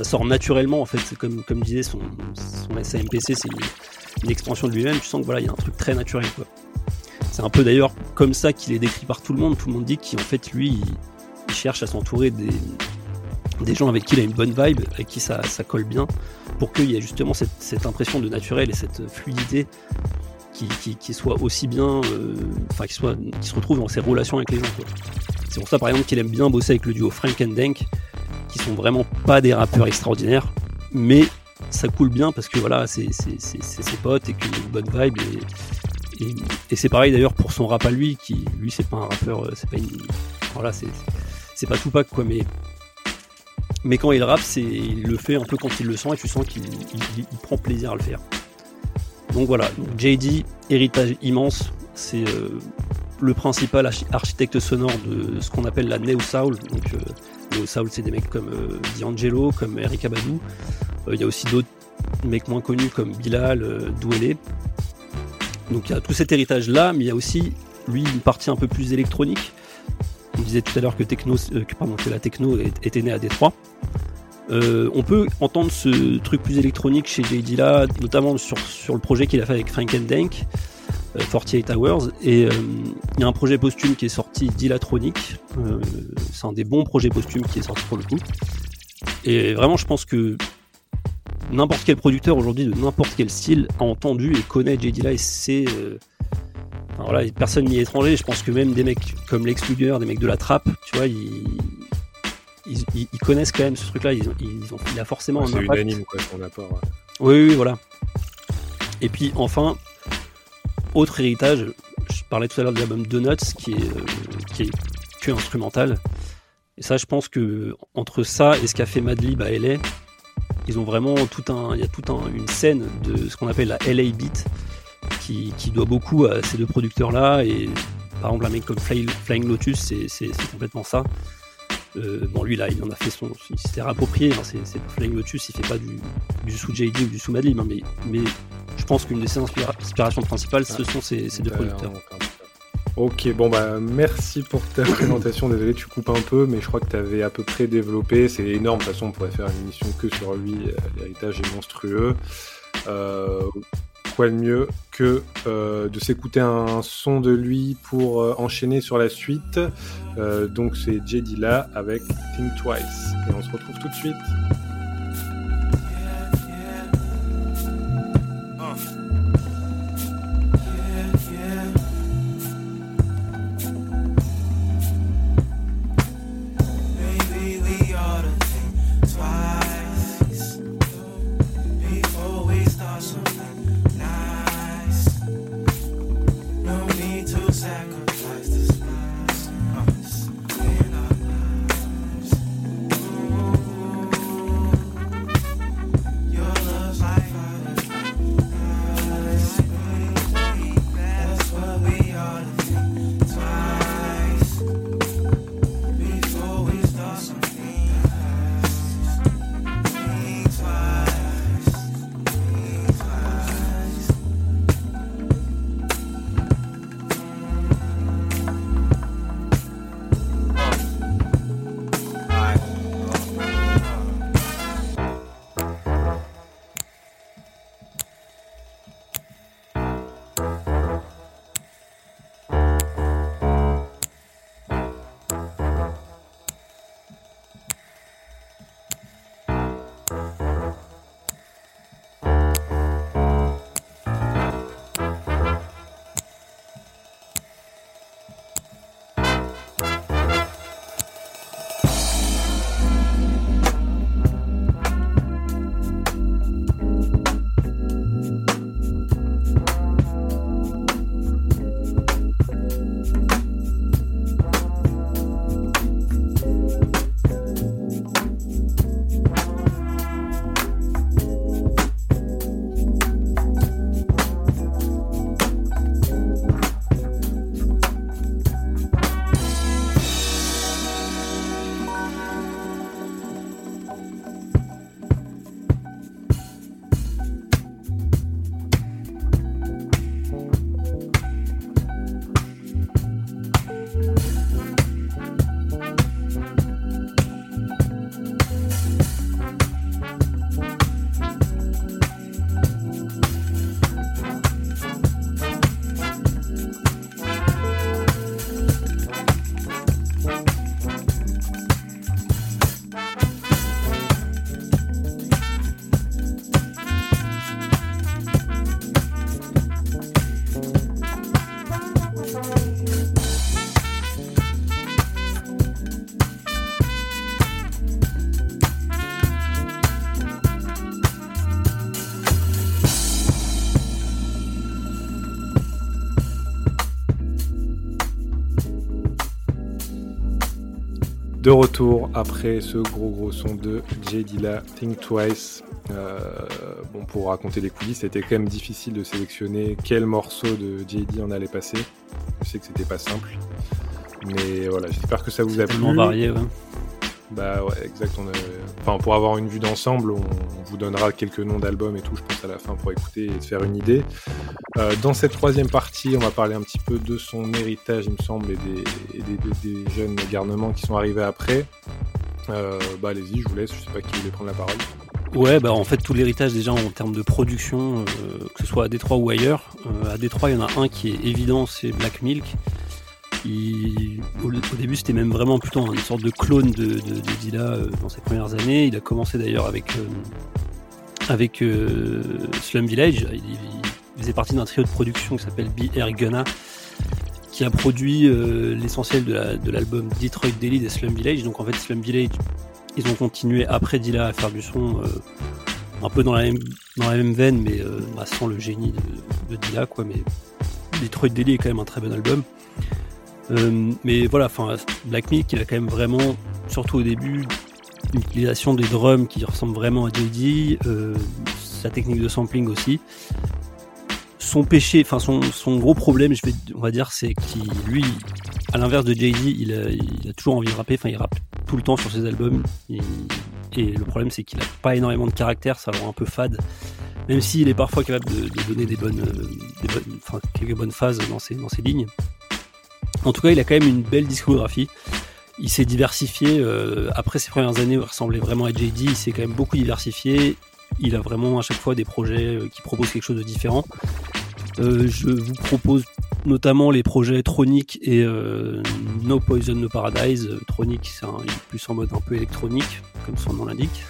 sort naturellement en fait. Comme, comme disait son, son SAMPC, c'est une, extension de lui-même. Tu sens que voilà, il y a un truc très naturel quoi. C'est un peu d'ailleurs comme ça qu'il est décrit par tout le monde. Tout le monde dit qu'en fait lui, il, cherche à s'entourer des, gens avec qui il a une bonne vibe, avec qui ça, colle bien, pour qu'il y ait justement cette, impression de naturel et cette fluidité qui, soit aussi bien, euh, enfin qui soit, qui se retrouve dans ses relations avec les gens. C'est pour ça par exemple qu'il aime bien bosser avec le duo Frank and Dank, qui sont vraiment pas des rappeurs extraordinaires, mais ça coule bien parce que voilà, c'est ses potes et qu'il a une bonne vibe. Et, c'est pareil d'ailleurs pour son rap à lui, qui lui c'est pas un rappeur, euh, c'est pas voilà, c'est pas Tupac quoi, mais mais quand il rappe, il le fait un peu quand il le sent et tu sens qu'il prend plaisir à le faire. Donc voilà, JD, héritage immense, c'est euh, le principal architecte sonore de ce qu'on appelle la Neo Soul, donc euh, au Soul, c'est des mecs comme euh, D'Angelo, comme Eric Abadou. Il y a aussi d'autres mecs moins connus comme Bilal, Douélé. Donc il y a tout cet héritage-là, mais il y a aussi, lui, une partie un peu plus électronique. On disait tout à l'heure que, que, la techno était née à Détroit. On peut entendre ce truc plus électronique chez JD là, notamment sur, le projet qu'il a fait avec Frank Dank. 48 Hours. Et euh, il y a un projet posthume qui est sorti, Dilatronic. Euh, c'est un des bons projets posthumes qui est sorti pour le coup. Et vraiment, je pense que n'importe quel producteur aujourd'hui de n'importe quel style a entendu et connaît J. Dilla et c'est. Euh, voilà, personne n'y est étranger. Je pense que même des mecs comme Lex Luger, des mecs de la trappe, tu vois, ils, ils, connaissent quand même ce truc-là. Ils, ont, il a forcément un impact. unanime, quoi, son apport. Oui, oui, voilà. Et puis enfin, autre héritage, je parlais tout à l'heure de l'album Donuts qui est, qui est que instrumental. Et ça, je pense que entre ça et ce qu'a fait Madlib à LA, ils ont vraiment tout un, il y a toute un, une scène de ce qu'on appelle la LA Beat qui, qui, doit beaucoup à ces deux producteurs-là. Et par exemple, un mec comme Flying Lotus, c'est complètement ça. Euh, bon, lui là, il en a fait son, il s'était réapproprié. Hein, c'est Flying Lotus, il fait pas du, du sous JD ou du sous Madlib, hein, mais, mais je pense qu'une de ses inspirations principales, ce sont ces, ces deux producteurs. Ok, bon bah merci pour ta *coughs* présentation. Désolé, tu coupes un peu, mais je crois que tu avais à peu près développé. C'est énorme. De toute façon, on pourrait faire une émission que sur lui. Euh, l'héritage est monstrueux. Euh, de mieux que euh, de s'écouter un son de lui pour euh, enchaîner sur la suite. Euh, donc c'est JD là avec Think Twice. Et on se retrouve tout de suite. Retour après ce gros gros son de J. Dilla, Think Twice. Euh, bon, pour raconter les coulisses, c'était quand même difficile de sélectionner quel morceau de JD en allait passer. Je sais que c'était pas simple. Mais voilà, j'espère que ça vous a plu. varié, ouais. Bah ouais, exact. Enfin, pour avoir une vue d'ensemble, on... vous donnera quelques noms d'albums et tout, je pense, à la fin pour écouter et se faire une idée. Euh, dans cette troisième partie, on va parler un petit peu de son héritage, il me semble, et des, jeunes garnements qui sont arrivés après. Euh, bah allez-y, je vous laisse, je sais pas qui voulait prendre la parole. Ouais, bah en fait tout l'héritage déjà en termes de production, euh, que ce soit à Détroit ou ailleurs. à Détroit, il y en a un qui est évident, c'est Black Milk. au, début, c'était même vraiment plutôt une sorte de clone de, de, Dilla dans ses premières années. Il a commencé d'ailleurs avec Slum Village. Il, il partie d'un trio de production qui s'appelle BR Gunna, qui a produit euh, l'essentiel de l'album Detroit Daily des Slum Village. Donc en fait, Slum Village, ils ont continué après Dilla à faire du son euh, un peu dans la même, dans la même veine, mais euh, bah, sans le génie de, de, Dilla, quoi. Mais Detroit Daily est quand même un très bon album. Mais voilà, enfin, Black Milk, il a quand même vraiment, surtout au début, une utilisation des drums qui ressemble vraiment à JD, euh, sa technique de sampling aussi. Son péché, enfin son, gros problème, je vais, on va dire, c'est qu'il, lui, à l'inverse de JD, il a, toujours envie de rapper, enfin il rappe tout le temps sur ses albums. Et, le problème, c'est qu'il a pas énormément de caractère, ça le rend un peu fade. Même s'il est parfois capable de, donner des bonnes, enfin, quelques bonnes phases dans ses, dans ses lignes. En tout cas, il a quand même une belle discographie. Il s'est diversifié. Euh, après ses premières années où il ressemblait vraiment à JD, il s'est quand même beaucoup diversifié. Il a vraiment à chaque fois des projets euh, qui proposent quelque chose de différent. Euh, je vous propose notamment les projets Tronic et euh, No Poison No Paradise. Tronic, c'est plus en mode un peu électronique, comme son nom l'indique.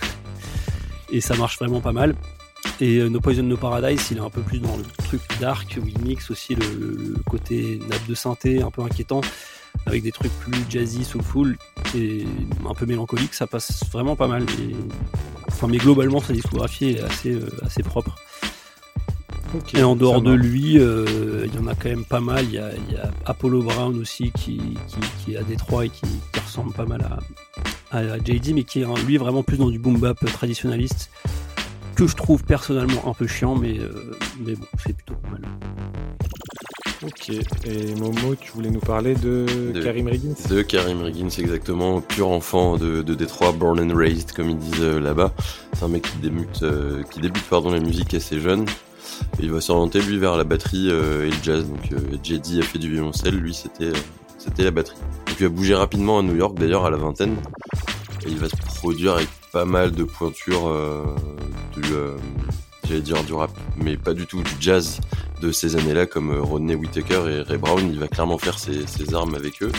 Et ça marche vraiment pas mal. Et No Poison No Paradise, il est un peu plus dans le truc dark, où il mixe aussi le, le côté nappe de synthé un peu inquiétant, avec des trucs plus jazzy, soulful, et un peu mélancolique, ça passe vraiment pas mal. Et, enfin, mais globalement, sa discographie est assez, euh, assez propre. Okay, et en dehors de lui, euh, il y en a quand même pas mal. Il y y a Apollo Brown aussi qui, qui, qui, est à Détroit et qui, qui ressemble pas mal à, à, JD, mais qui est lui vraiment plus dans du boom bap traditionnaliste que je trouve personnellement un peu chiant, mais, euh, mais bon, c'est plutôt pas mal. Ok, et Momo, tu voulais nous parler de, de Karim Riggins De Karim Riggins, exactement, pur enfant de, de Détroit, born and raised, comme ils disent euh, là-bas. C'est un mec qui débute, euh, qui débute pardon, la musique assez jeune. Et il va s'orienter lui vers la batterie euh, et le jazz. Donc JD a fait du violoncelle, lui c'était c'était la batterie. Donc il va bouger rapidement à New York, d'ailleurs à la vingtaine. Et il va se produire avec pas mal de pointures du, j'allais dire du rap, mais pas du tout du jazz de ces années-là, comme euh, Rodney Whittaker et Ray Brown. Il va clairement faire ses, armes avec eux.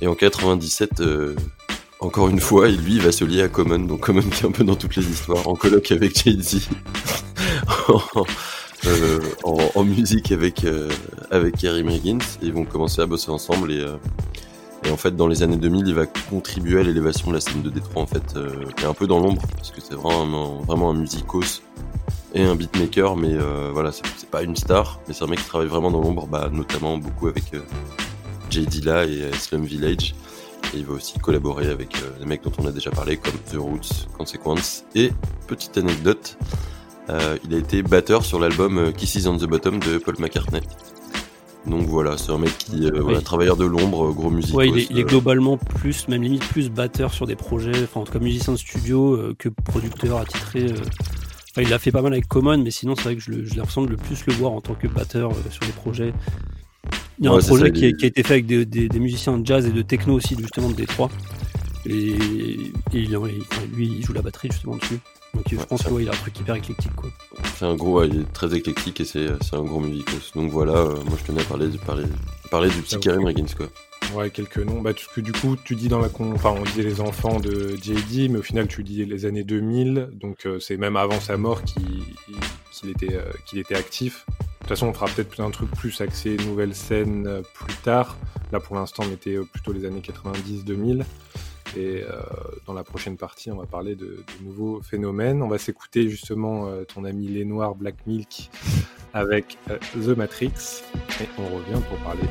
Et en 97, euh, encore une fois, lui, il va se lier à Common. Donc Common *laughs* qui est un peu dans toutes les histoires, en colloque avec Jay-Z, *laughs* euh, en, musique avec avec Karim Higgins. Ils vont commencer à bosser ensemble et et en fait, dans les années 2000, il va contribuer à l'élévation de la scène de Détroit, en fait, euh, qui est un peu dans l'ombre, parce que c'est vraiment, vraiment un musicos et un beatmaker, mais euh, voilà, c'est pas une star, mais c'est un mec qui travaille vraiment dans l'ombre, bah, notamment beaucoup avec euh, J. Dilla et Slum Village. Et il va aussi collaborer avec euh, des mecs dont on a déjà parlé, comme The Roots, Consequence. Et, petite anecdote, euh, il a été batteur sur l'album Kisses on the Bottom de Paul McCartney. Donc voilà, c'est un mec qui euh, voilà, travailleur de l'ombre, gros musicien. Ouais, il est, il est, globalement plus, même limite plus batteur sur des projets, enfin en tout cas musicien de studio euh, que producteur attitré. Euh. Enfin, il a fait pas mal avec Common, mais sinon c'est vrai que je, l'impression de le plus le voir en tant que batteur sur des projets. Il y a ouais, un projet ça, qui, a été fait avec des, des, des, musiciens de jazz et de techno aussi, justement de Détroit. Et, et il, lui, il joue la batterie justement dessus. Donc je pense qu'il ouais, a un truc hyper éclectique quoi. C'est un gros, ouais, il est très éclectique et c'est un gros musicos. Donc voilà, euh, moi je tenais à parler, parler, parler du petit Karim Riggins quoi. Ouais, quelques noms. Bah, que du coup, tu dis dans la con... enfin, on disait les enfants de JD, mais au final, tu dis les années 2000. Donc, euh, c'est même avant sa mort qu'il qu était, euh, qu'il était actif. De toute façon, on fera peut-être un truc plus axé nouvelle scène plus tard. Là, pour l'instant, on était plutôt les années 90-2000. Et euh, dans la prochaine partie, on va parler de, de nouveaux phénomènes. On va s'écouter justement euh, ton ami Les Noirs Black Milk avec euh, The Matrix. Et on revient pour parler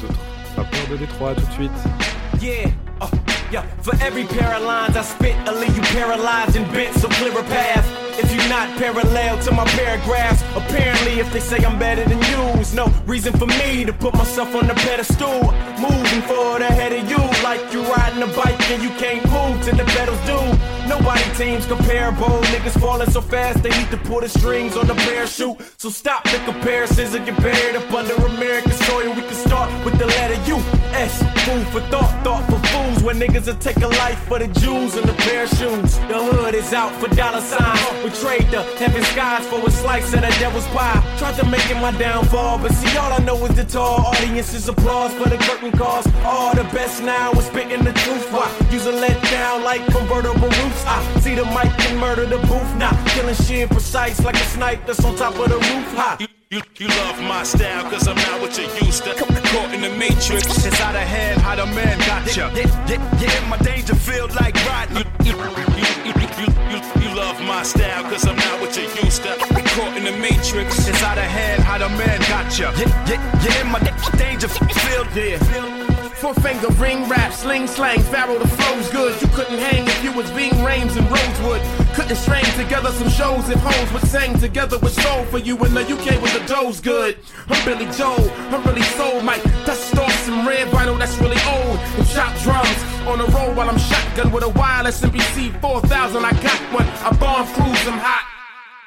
d'autres rapports de Détroit tout de suite. Yeah. Oh, yeah. For every pair of lines I spit, I leave you paralyzed and bent, so clear a path. If you're not parallel to my paragraphs, apparently if they say I'm better than you, no reason for me to put myself on the pedestal. Moving forward ahead of you, like you riding a bike and you can't move till the pedals do. Nobody teams comparable. Niggas falling so fast they need to pull the strings on the parachute. So stop the comparisons and get buried up under American soil. We can start with the letter U. S. Food for thought, thought for fools. When niggas will take a life for the Jews and the pair of shoes. The hood is out for dollar signs. We trade the heaven skies for a slice of the devil's pie. Tried to make it my downfall, but see all I know is the tall audience's applause for the curtain calls. All the best now is spitting the truth. Why use a let down like convertible roofs? I see the mic and murder the booth. Now nah, killing shit precise like a snipe that's on top of the roof. High. You, you love my style, cause I'm not what you used to. Caught in the matrix, it's out of hand, how the man got ya. Yeah, yeah, yeah, my danger feel like riding. You, you, you, you, you, you love my style, cause I'm not what you used to. Caught in the matrix, it's out of hand, how the man got ya. Yeah, yeah, yeah, in my danger field. Yeah. Four finger ring rap, sling slang, pharaoh the flow's good. You couldn't hang if you was being Rames and Rosewood. Couldn't string together some shows if hoes would sing together with soul for you in the UK with the dough's good. I'm Billy Joel, I'm really soul Mike. Dust off some red vinyl that's really old. And chop drums on the road while I'm shotgun with a wireless NBC 4000. I got one. I bomb crews, I'm hot.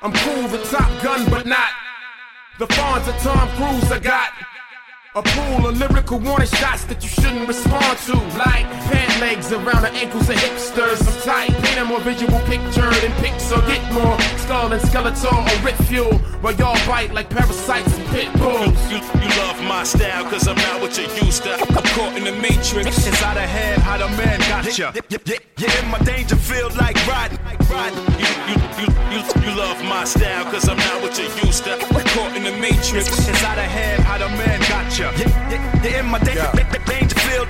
I'm cool, the top gun, but not. The fawns of Tom Cruise I got. A pool of lyrical warning shots that you shouldn't respond to. Like pant legs around the ankles of hipsters. I'm tight, paint a more visual picture than pixel. Get more skull and skeletal or rip fuel. While y'all bite like parasites and pit bulls. You, you love my style, cause I'm not what you used to. I'm caught in the matrix. It's out of hand, how the man got ya. Yeah, yeah, yeah, in my danger field like riding. riding. You, you, you, you, you love my style, cause I'm not what you used to. I'm caught in the matrix. It's out of hand, how the man got ya. Yeah, yeah, in my danger, danger field.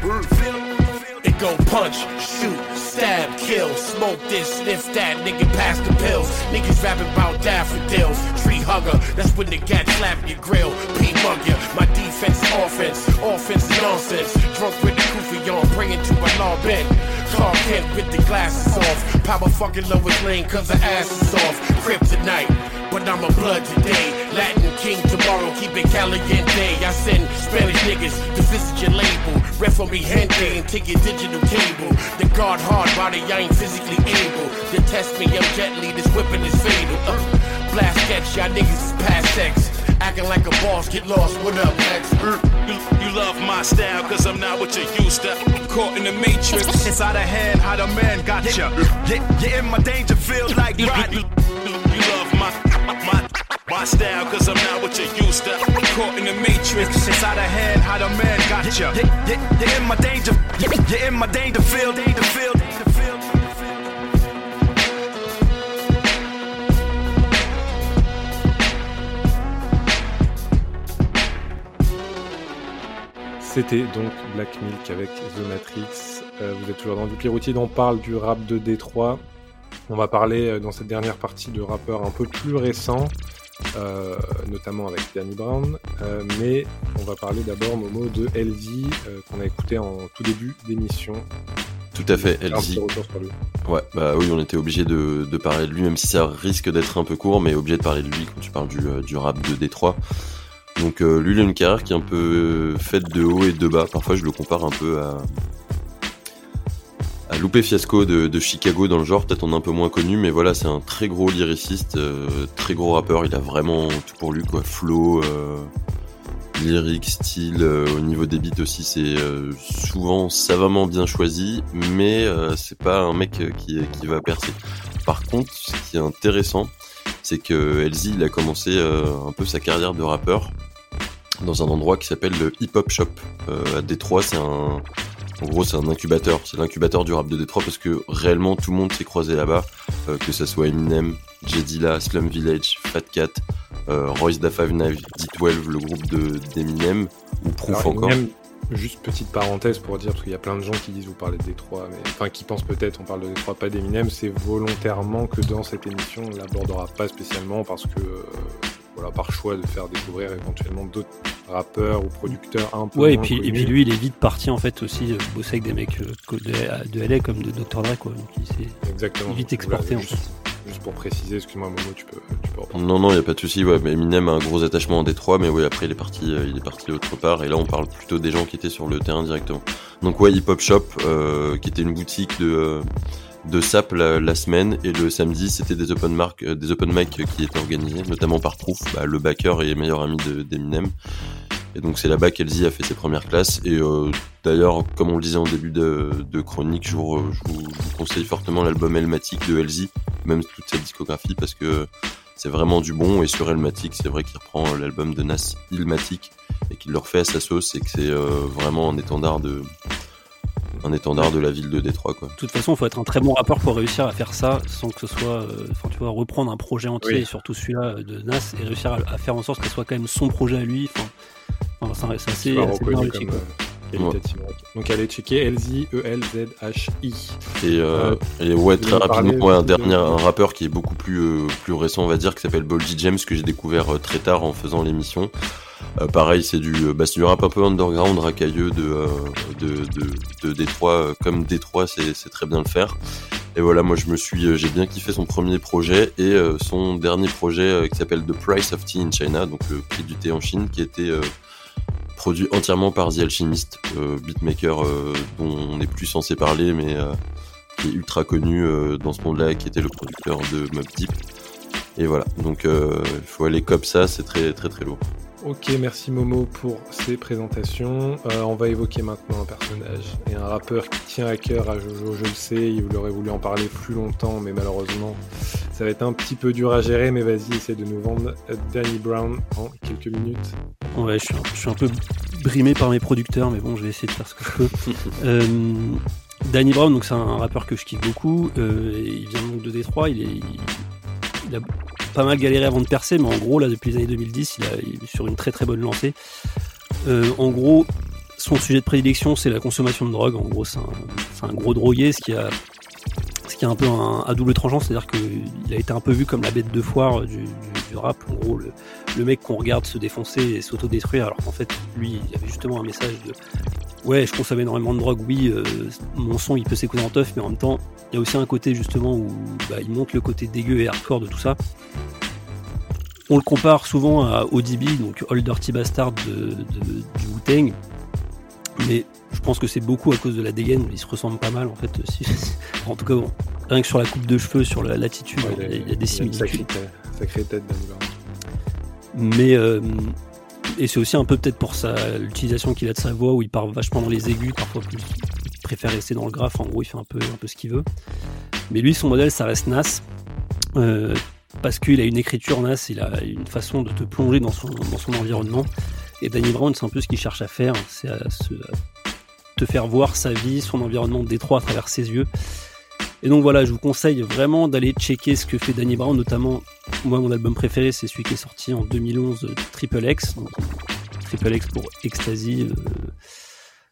It go punch, shoot, stab, kill, smoke this, sniff that, nigga pass the pills. Niggas rapping about daffodils, tree hugger, that's when the cat slap your grill. P mug ya, my defense offense, offense nonsense. Drunk with the kufi on, bringing to my law bent. Clark Kent with the glasses off. Power fucking Lois Lane cause her ass is off. Kryptonite, but I'm a blood today. Latin king tomorrow, keep it caliente. I send Spanish niggas to visit your label. Ref for me gente and take your digital cable. The guard hard body, I ain't physically able. To test me, I'm gently, this whipping is fatal. Uh, blast sketch, y'all niggas is past sex. Acting like a boss, get lost, what up, next? You, mm, mm, you love my style, cause I'm not what you used to. Caught in the matrix. It's out of hand, how the man got ya. Yeah, yeah, in my danger field like riding. You, love my, my, my style, cause I'm not what you used to. Caught in the matrix. It's out of hand, how the man got ya. Yeah, yeah, in my danger, yeah, in my danger field, danger field, C'était donc Black Milk avec The Matrix. Euh, vous êtes toujours dans du Routine, on parle du rap de Détroit. On va parler euh, dans cette dernière partie de rappeurs un peu plus récents, euh, notamment avec Danny Brown. Mais on va parler d'abord, Momo, de euh, qu'on a écouté en tout début d'émission. Tout à fait, LZ. Ouais, bah oui, on était obligé de, de parler de lui, même si ça risque d'être un peu court, mais obligé de parler de lui quand tu parles du, du rap de Détroit. Donc euh, lui, il a une carrière qui est un peu faite de haut et de bas. Parfois, je le compare un peu à, à Lupe Fiasco de, Chicago dans le genre. Peut-être on est un peu moins connu, mais voilà, c'est un très gros lyriciste, euh, très gros rappeur. Il a vraiment tout pour lui, quoi. Flow, euh, lyrique, style. euh, au niveau des beats aussi, c'est euh, souvent savamment bien choisi, mais euh, c'est pas un mec euh, qui, qui va percer. Par contre, ce qui est intéressant, c'est que LZ, il a commencé euh, un peu sa carrière de rappeur dans un endroit qui s'appelle le Hip Hop Shop euh, à Détroit. C'est un, en gros, c'est un incubateur. C'est l'incubateur du rap de Détroit parce que réellement tout le monde s'est croisé là-bas, euh, que ça soit Eminem, J Dilla, Slum Village, Fat Cat, euh, Royce da Five Nine, D12, le groupe de d'Eminem ou Proof Alors, encore. Eminem, juste petite parenthèse pour dire, parce qu'il y a plein de gens qui disent vous parlez de Détroit, mais enfin qui pensent peut-être on parle de Détroit, pas d'Eminem, c'est volontairement que dans cette émission on l'abordera pas spécialement parce que euh, voilà par choix de faire découvrir éventuellement d'autres rappeurs ou producteurs un peu Ouais, et puis, et connus. puis lui, il est vite parti en fait aussi euh, bosser avec des mecs euh, de, de LA comme de Dr. Dre quoi. Donc il s'est vite Voilà, exporté en juste, fait. Juste pour préciser, excuse-moi Momo, tu peux, reprendre. Non, non, il y a pas de souci. Ouais, Eminem a un gros attachement en Détroit, mais oui, après il est parti, euh, il est parti autre part. Et là, on parle plutôt des gens qui étaient sur le terrain directement. Donc ouais, Hip Hop Shop, euh, qui était une boutique de euh, de sap la, semaine et le samedi, c'était des open mark, des open mic qui étaient organisés, notamment par Proof, bah, le backer et meilleur ami de- d'Eminem. Et donc c'est là-bas qu'Elzy a fait ses premières classes. Et euh, d'ailleurs, comme on le disait en début de, de chronique, je vous, re- je vous- je vous conseille fortement l'album Elmatic de Elzy, même toute sa discographie, parce que c'est vraiment du bon. Et sur Elmatic, c'est vrai qu'il reprend l'album de Nas, Ilmatic, et qu'il le refait à sa sauce, et que c'est euh, vraiment un étendard de un étendard de la ville de Détroit, quoi. De toute façon, il faut être un très bon rappeur pour réussir à faire ça sans que ce soit, euh, enfin, tu vois, reprendre un projet entier, Oui. et surtout celui-là de Nas, et réussir à, à faire en sorte que ce soit quand même son projet à lui. Enfin, enfin, c'est- c'est assez, assez bien reconnu réussi, comme quoi. euh. Donc allez checker E L-Z-E-L-Z-H-I. Et, euh, Euh, et ouais, très rapidement, ouais, un de- dernier, un rappeur qui est beaucoup plus, euh, plus récent, on va dire, qui s'appelle Boldy James, que j'ai découvert euh, très tard en faisant l'émission. Euh, pareil, c'est du, bah, du rap un peu underground, racailleux de, de, de, de Détroit, comme Détroit, c'est très bien le faire. Et voilà, moi je me suis, j'ai bien kiffé son premier projet et son dernier projet qui s'appelle The Price of Tea in China, donc le prix du thé en Chine, qui était produit entièrement par The Alchemist, beatmaker dont on n'est plus censé parler, mais qui est ultra connu dans ce monde-là, qui était le producteur de Mob Deep. Et voilà, donc euh, il faut aller comme ça, c'est très très très lourd. Ok, merci Momo pour ces présentations. Euh, on va évoquer maintenant un personnage et un rappeur qui tient à cœur à Jojo, je le sais, il aurait voulu en parler plus longtemps, mais malheureusement, ça va être un petit peu dur à gérer, mais vas-y, essaie de nous vendre Danny Brown en quelques minutes. Ouais, je suis, un, peu brimé par mes producteurs, mais bon, je vais essayer de faire ce que je peux. *laughs* euh, Danny Brown, donc c'est un rappeur que je kiffe beaucoup, euh, il vient donc de Détroit, il est il a pas mal galéré avant de percer, mais en gros, là, depuis les années 2010, il, est sur une très très bonne lancée. Euh, en gros, son sujet de prédilection, c'est la consommation de drogue. En gros, c'est un, gros drogué, ce qui a, qui a un peu un, à double tranchant, c'est-à-dire qu'il a été un peu vu comme la bête de foire du, rap. En gros, le, mec qu'on regarde se défoncer et s'autodétruire, alors qu'en fait, lui, il avait justement un message de ouais, je consomme énormément de drogue, oui, euh, mon son il peut s'écouter en teuf, mais en même temps, il y a aussi un côté justement où bah, il montre le côté dégueu et hardcore de tout ça. On le compare souvent à ODB, donc Old Dirty Bastard de, du Wu-Tang, mais je pense que c'est beaucoup à cause de la dégaine, ils se ressemblent pas mal en fait. *laughs* en tout cas, bon, rien que sur la coupe de cheveux, sur la latitude, il, y a, des similitudes. Sacrée, tête Mais euh, et c'est aussi un peu peut-être pour l'utilisation qu'il a de sa voix où il part vachement dans les aigus, parfois plus. Il préfère rester dans le graphe, en gros il fait un peu, un peu ce qu'il veut. Mais lui, son modèle, ça reste Nas. Euh, parce qu'il a une écriture Nas, il a une façon de te plonger dans son, dans son environnement. Et Danny Brown, c'est un peu ce qu'il cherche à faire, c'est à, te faire voir sa vie, son environnement détroit à travers ses yeux. Et donc voilà, je vous conseille vraiment d'aller checker ce que fait Danny Brown, notamment moi mon album préféré c'est celui qui est sorti en 2011, Triple X, Triple X pour Ecstasy, euh,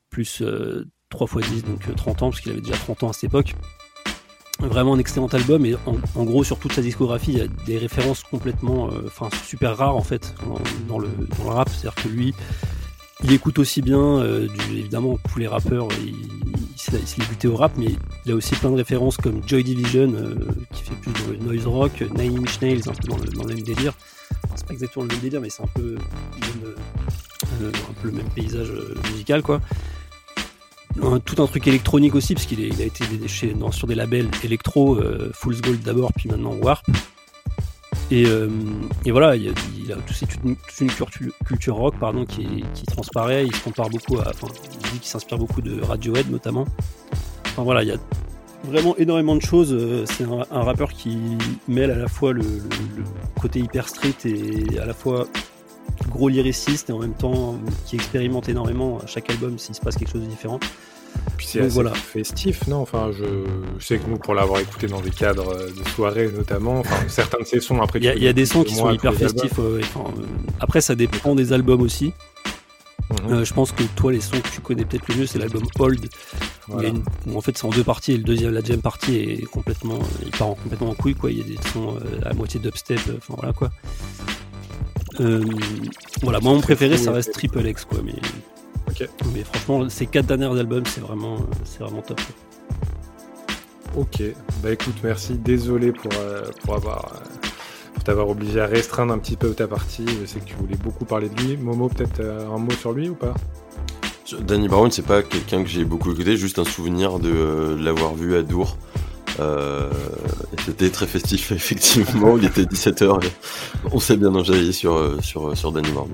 plus 3 x 10, donc 30 euh, ans, parce qu'il avait déjà 30 ans à cette époque. Vraiment un excellent album et en, gros sur toute sa discographie il y a des références complètement, euh, enfin super rares en fait dans, le, dans le rap, c'est-à-dire que lui il écoute aussi bien, évidemment tous les rappeurs, il, il s'est débuté au rap, mais il a aussi plein de références comme Joy Division, euh, qui fait plus de noise rock, Nine Inch Nails, un peu dans le, même délire. c'est pas exactement le même délire, mais c'est un peu, euh, le même paysage euh, musical, quoi. tout un truc électronique aussi, parce qu'il a été chez, sur des labels électro, Fool's Gold d'abord, puis maintenant Warp. Et, voilà, il, a, toute, une, culture, rock pardon, qui, transparaît. Il se compare beaucoup à. Enfin, il s'inspire beaucoup de Radiohead notamment. Enfin voilà, il y a vraiment énormément de choses. Euh, c'est un, rappeur qui mêle à la fois le, côté hyper street et à la fois gros lyriciste et en même temps qui expérimente énormément à chaque album s'il se passe quelque chose de différent. Puis c'est assez voilà. festif, non? Enfin, je... sais que nous, pour l'avoir écouté dans des cadres de soirée notamment, enfin, certains de ces sons, après... Il y a, des sons qui sont hyper festifs. Euh, après, ça dépend des albums aussi. Mhm. Euh, je pense que toi, les sons que tu connais peut-être le mieux, c'est l'album Hold. Où, en fait, c'est en deux parties. Et le deuxième, la deuxième partie est complètement, il part complètement en couille, quoi. Il y a des sons euh, à moitié dubstep. Enfin, voilà, quoi. voilà, moi, mon préféré, ça reste Triple X, quoi. Mais mais franchement, ces quatre derniers albums, c'est vraiment, c'est vraiment top. Ok, bah écoute, merci. Désolé pour, euh, pour avoir euh, pour t'avoir obligé à restreindre un petit peu ta partie. Je sais que tu voulais beaucoup parler de lui. Momo, peut-être euh, un mot sur lui ou pas? Danny Brown, c'est pas quelqu'un que j'ai beaucoup écouté, juste un souvenir de l'avoir vu à Dour. C'était très festif, *laughs* effectivement. Il était 17h. On s'est bien enjaillé sur, sur, sur Danny Brown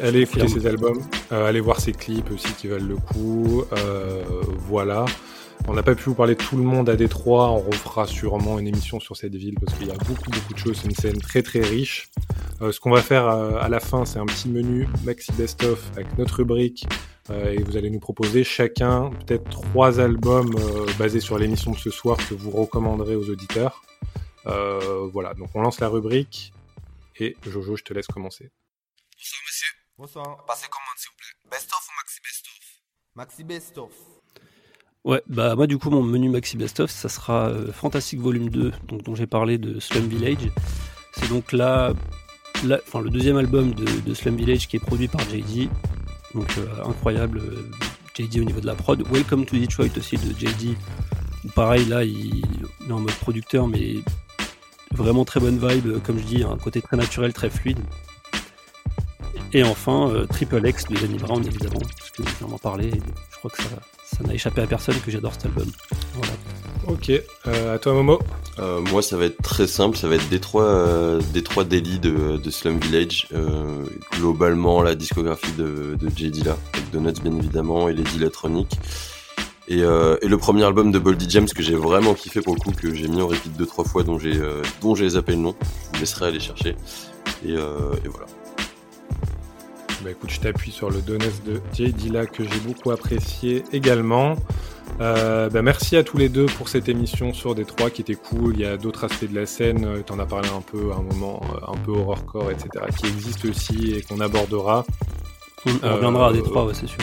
allez écouter ses albums, euh, allez voir ses clips aussi qui valent le coup. Euh, voilà. On n'a pas pu vous parler de tout le monde à Détroit. On refera sûrement une émission sur cette ville parce qu'il y a beaucoup, beaucoup de choses. C'est une scène très, très riche. Euh, ce qu'on va faire à la fin, c'est un petit menu Maxi Best of avec notre rubrique. et vous allez nous proposer chacun peut-être trois albums basés sur l'émission de ce soir que vous recommanderez aux auditeurs. voilà, donc on lance la rubrique. Et Jojo, je te laisse commencer. Bonsoir, monsieur. Bonsoir. Passez commande, s'il vous plaît. Best-of ou Maxi Best-of Maxi Best-of. Ouais, bah moi du coup mon menu Maxi Best-of ça sera euh, Fantastic Volume 2, donc, dont j'ai parlé de Slum Village. C'est donc là enfin, le deuxième album de, de, Slum Village qui est produit par JD. Donc incroyable, JD au niveau de la prod. Welcome to Detroit aussi de JD. Pareil là, il, est en mode producteur, mais vraiment très bonne vibe, comme je dis, un côté très naturel, très fluide. Et enfin, Triple X de Danny Brown, évidemment, parce que je viens parler. Je crois que ça, ça n'a échappé à personne que j'adore cet album. Voilà. Ok, euh, à toi Momo. Euh, moi ça va être très simple, ça va être Détroit, euh, Détroit Daily de, de Slum Village. Euh, globalement la discographie de, de J. Dilla, avec Donuts bien évidemment et les Dilatronic. Et, euh, et, le premier album de Boldy James que j'ai vraiment kiffé pour le coup, que j'ai mis en repeat deux trois fois, dont j'ai euh, dont j'ai zappé le nom. Je vous laisserai aller chercher. Et, et voilà. Bah écoute, je t'appuie sur le Donuts de J. Dilla que j'ai beaucoup apprécié également. Euh, bah merci à tous les deux pour cette émission sur Détroit qui était cool. Il y a d'autres aspects de la scène, euh, tu en as parlé un peu à un moment, euh, un peu horrorcore, etc., qui existent aussi et qu'on abordera. On, reviendra à Détroit, ouais, c'est sûr.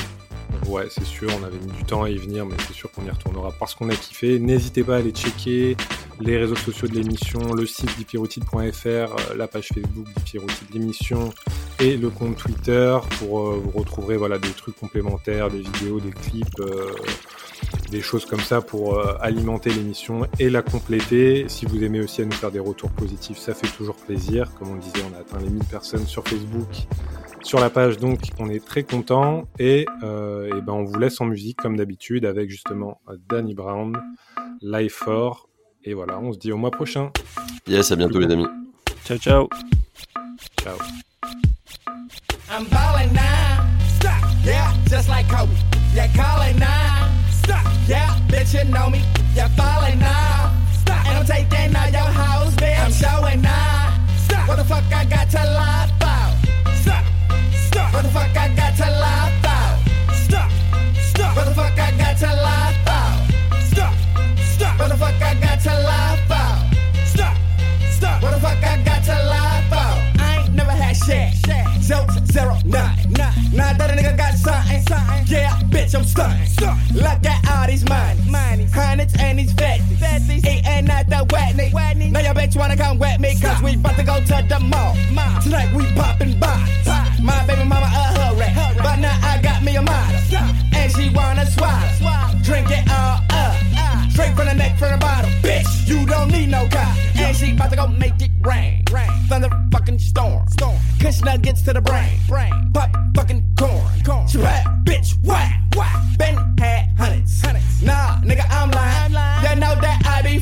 Ouais, c'est sûr, on avait mis du temps à y venir, mais c'est sûr qu'on y retournera parce qu'on a kiffé. N'hésitez pas à aller checker les réseaux sociaux de l'émission, le site dipirotide.fr, la page Facebook Dipirotide l'émission et le compte Twitter pour vous retrouver voilà, des trucs complémentaires, des vidéos, des clips des choses comme ça pour euh, alimenter l'émission et la compléter. Si vous aimez aussi à nous faire des retours positifs, ça fait toujours plaisir. Comme on le disait, on a atteint les 1000 personnes sur Facebook, sur la page, donc on est très content. Et, euh, et ben on vous laisse en musique comme d'habitude avec justement Danny Brown, Life for. Et voilà, on se dit au mois prochain. Yes, à bientôt les amis. Ciao, ciao. Ciao. I'm falling now. Stop. Yeah, just like Kobe. Yeah, now. Stop. Yeah, bitch, you know me. You're falling now. Stop. And I'm taking all your house, bitch. I'm showing now. Stop. What the fuck I got to lie zero, nine. Now that a nigga got something. Yeah, bitch, I'm stunting. Look at all these money. Hundreds and these fatties. Eating at the wetney. Now your bitch wanna come wet me, cause we about to go to the mall. Tonight we popping bottles. My baby mama a hurry. But now I got me a model. And she wanna swallow. Drink it all up. Straight from the neck, from the bottom. Bitch, you don't need no cop. And she about to go make it rain. Thunder fucking storm. Storm. Kush nuggets to the brain. Brain. Pop fucking corn. corn. She bad, bitch, whack. Whack. Been had hundreds. hundreds. Nah, nigga, I'm lying. I'm lying. You know that I be